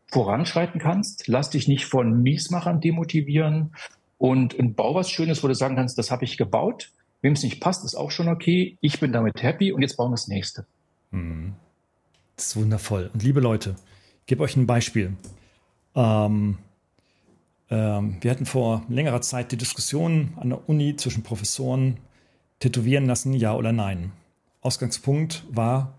voranschreiten kannst. Lass dich nicht von Miesmachern demotivieren und, und bau was Schönes, wo du sagen kannst, das habe ich gebaut. Wem es nicht passt, ist auch schon okay. Ich bin damit happy und jetzt bauen wir das nächste. Mhm. Das ist wundervoll. Und liebe Leute, ich gebe euch ein Beispiel. Ähm, ähm, wir hatten vor längerer Zeit die Diskussion an der Uni zwischen Professoren, tätowieren lassen, ja oder nein. Ausgangspunkt war,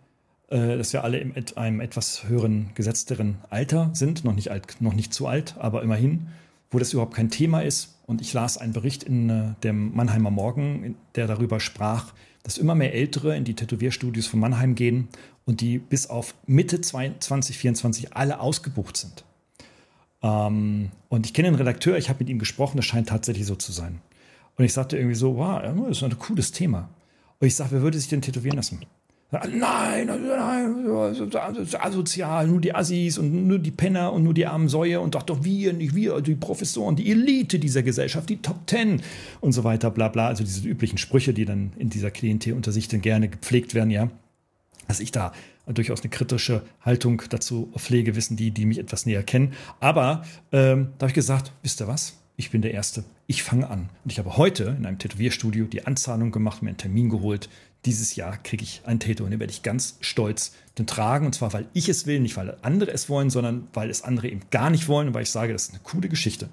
äh, dass wir alle in einem etwas höheren, gesetzteren Alter sind, noch nicht, alt, noch nicht zu alt, aber immerhin, wo das überhaupt kein Thema ist und ich las einen Bericht in äh, dem Mannheimer Morgen, der darüber sprach, dass immer mehr Ältere in die Tätowierstudios von Mannheim gehen und die bis auf Mitte 2024 alle ausgebucht sind. Ähm, und ich kenne den Redakteur, ich habe mit ihm gesprochen, das scheint tatsächlich so zu sein. Und ich sagte irgendwie so, wow, das ist ein cooles Thema. Und ich sage, wer würde sich denn tätowieren lassen? Nein, nein, asozial, nur die Assis und nur die Penner und nur die armen Säue und doch doch wir, nicht wir, die Professoren, die Elite dieser Gesellschaft, die Top Ten und so weiter, bla bla. Also diese üblichen Sprüche, die dann in dieser Klientel unter sich dann gerne gepflegt werden, ja. Dass ich da durchaus eine kritische Haltung dazu pflege, wissen die, die mich etwas näher kennen. Aber ähm, da habe ich gesagt, wisst ihr was? Ich bin der Erste. Ich fange an. Und ich habe heute in einem Tätowierstudio die Anzahlung gemacht, mir einen Termin geholt dieses Jahr kriege ich ein Tattoo und den werde ich ganz stolz den tragen. Und zwar, weil ich es will, nicht weil andere es wollen, sondern weil es andere eben gar nicht wollen und weil ich sage, das ist eine coole Geschichte.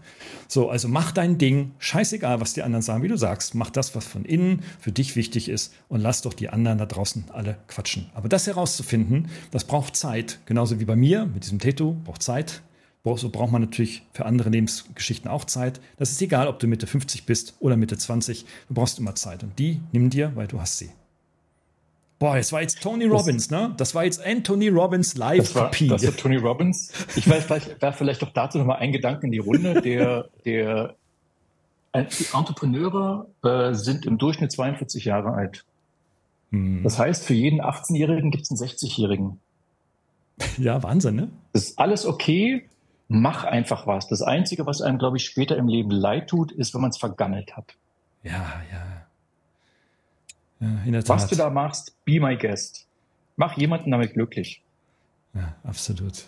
So, also mach dein Ding, scheißegal, was die anderen sagen, wie du sagst. Mach das, was von innen für dich wichtig ist und lass doch die anderen da draußen alle quatschen. Aber das herauszufinden, das braucht Zeit. Genauso wie bei mir mit diesem Tattoo, braucht Zeit. So braucht man natürlich für andere Lebensgeschichten auch Zeit. Das ist egal, ob du Mitte 50 bist oder Mitte 20. Du brauchst immer Zeit. Und die nimm dir, weil du hast sie. Boah, das war jetzt Tony Robbins, das, ne? Das war jetzt Anthony Robbins Live-Kopie. Das, das war Tony Robbins. Ich weiß, vielleicht, werfe vielleicht doch dazu nochmal einen Gedanken in die Runde. Der, der, die Entrepreneure äh, sind im Durchschnitt 42 Jahre alt. Hm. Das heißt, für jeden 18-Jährigen gibt es einen 60-Jährigen. Ja, Wahnsinn, ne? Das ist alles okay. Mach einfach was. Das Einzige, was einem, glaube ich, später im Leben leid tut, ist, wenn man es vergammelt hat. Ja, ja. Ja. Was du da machst, be my guest. Mach jemanden damit glücklich. Ja, absolut.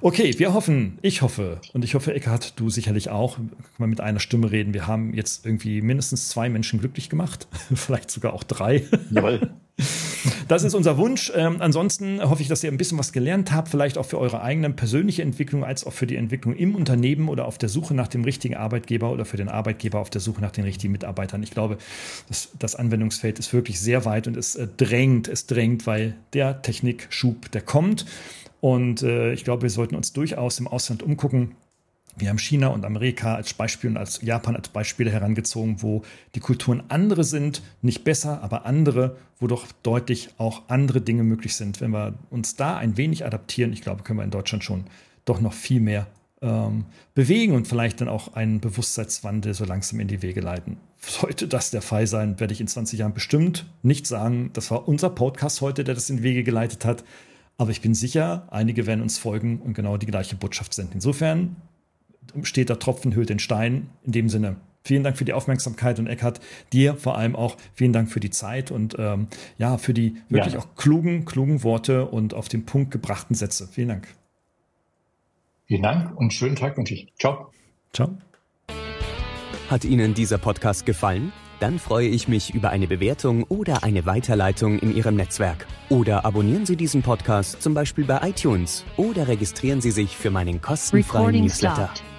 Okay, wir hoffen, ich hoffe, und ich hoffe, Eckhard, du sicherlich auch, kann man mit einer Stimme reden. Wir haben jetzt irgendwie mindestens zwei Menschen glücklich gemacht, [LAUGHS] vielleicht sogar auch drei. Jawohl. [LAUGHS] das ist unser Wunsch. Ähm, ansonsten hoffe ich, dass ihr ein bisschen was gelernt habt, vielleicht auch für eure eigene persönliche Entwicklung, als auch für die Entwicklung im Unternehmen oder auf der Suche nach dem richtigen Arbeitgeber oder für den Arbeitgeber auf der Suche nach den richtigen Mitarbeitern. Ich glaube, das, das Anwendungsfeld ist wirklich sehr weit und es äh, drängt, es drängt, weil der Technikschub, der kommt. Und äh, ich glaube, wir sollten uns durchaus im Ausland umgucken wir haben China und Amerika als Beispiel und als Japan als Beispiele herangezogen, wo die Kulturen andere sind, nicht besser, aber andere, wo doch deutlich auch andere Dinge möglich sind. Wenn wir uns da ein wenig adaptieren, ich glaube, können wir in Deutschland schon doch noch viel mehr ähm, bewegen und vielleicht dann auch einen Bewusstseinswandel so langsam in die Wege leiten. Sollte das der Fall sein, werde ich in 20 Jahren bestimmt nicht sagen, das war unser Podcast heute, der das in die Wege geleitet hat. Aber ich bin sicher, einige werden uns folgen und genau die gleiche Botschaft senden. Insofern steht der Tropfen hüllt den Stein. In dem Sinne, vielen Dank für die Aufmerksamkeit und Eckhard, dir vor allem auch vielen Dank für die Zeit und ähm, ja, für die wirklich ja. auch klugen, klugen Worte und auf den Punkt gebrachten Sätze. Vielen Dank. Vielen Dank und schönen Tag wünsche ich. Ciao. Ciao. Hat Ihnen dieser Podcast gefallen? Dann freue ich mich über eine Bewertung oder eine Weiterleitung in Ihrem Netzwerk. Oder abonnieren Sie diesen Podcast zum Beispiel bei iTunes oder registrieren Sie sich für meinen kostenfreien Recording Newsletter. Stopped.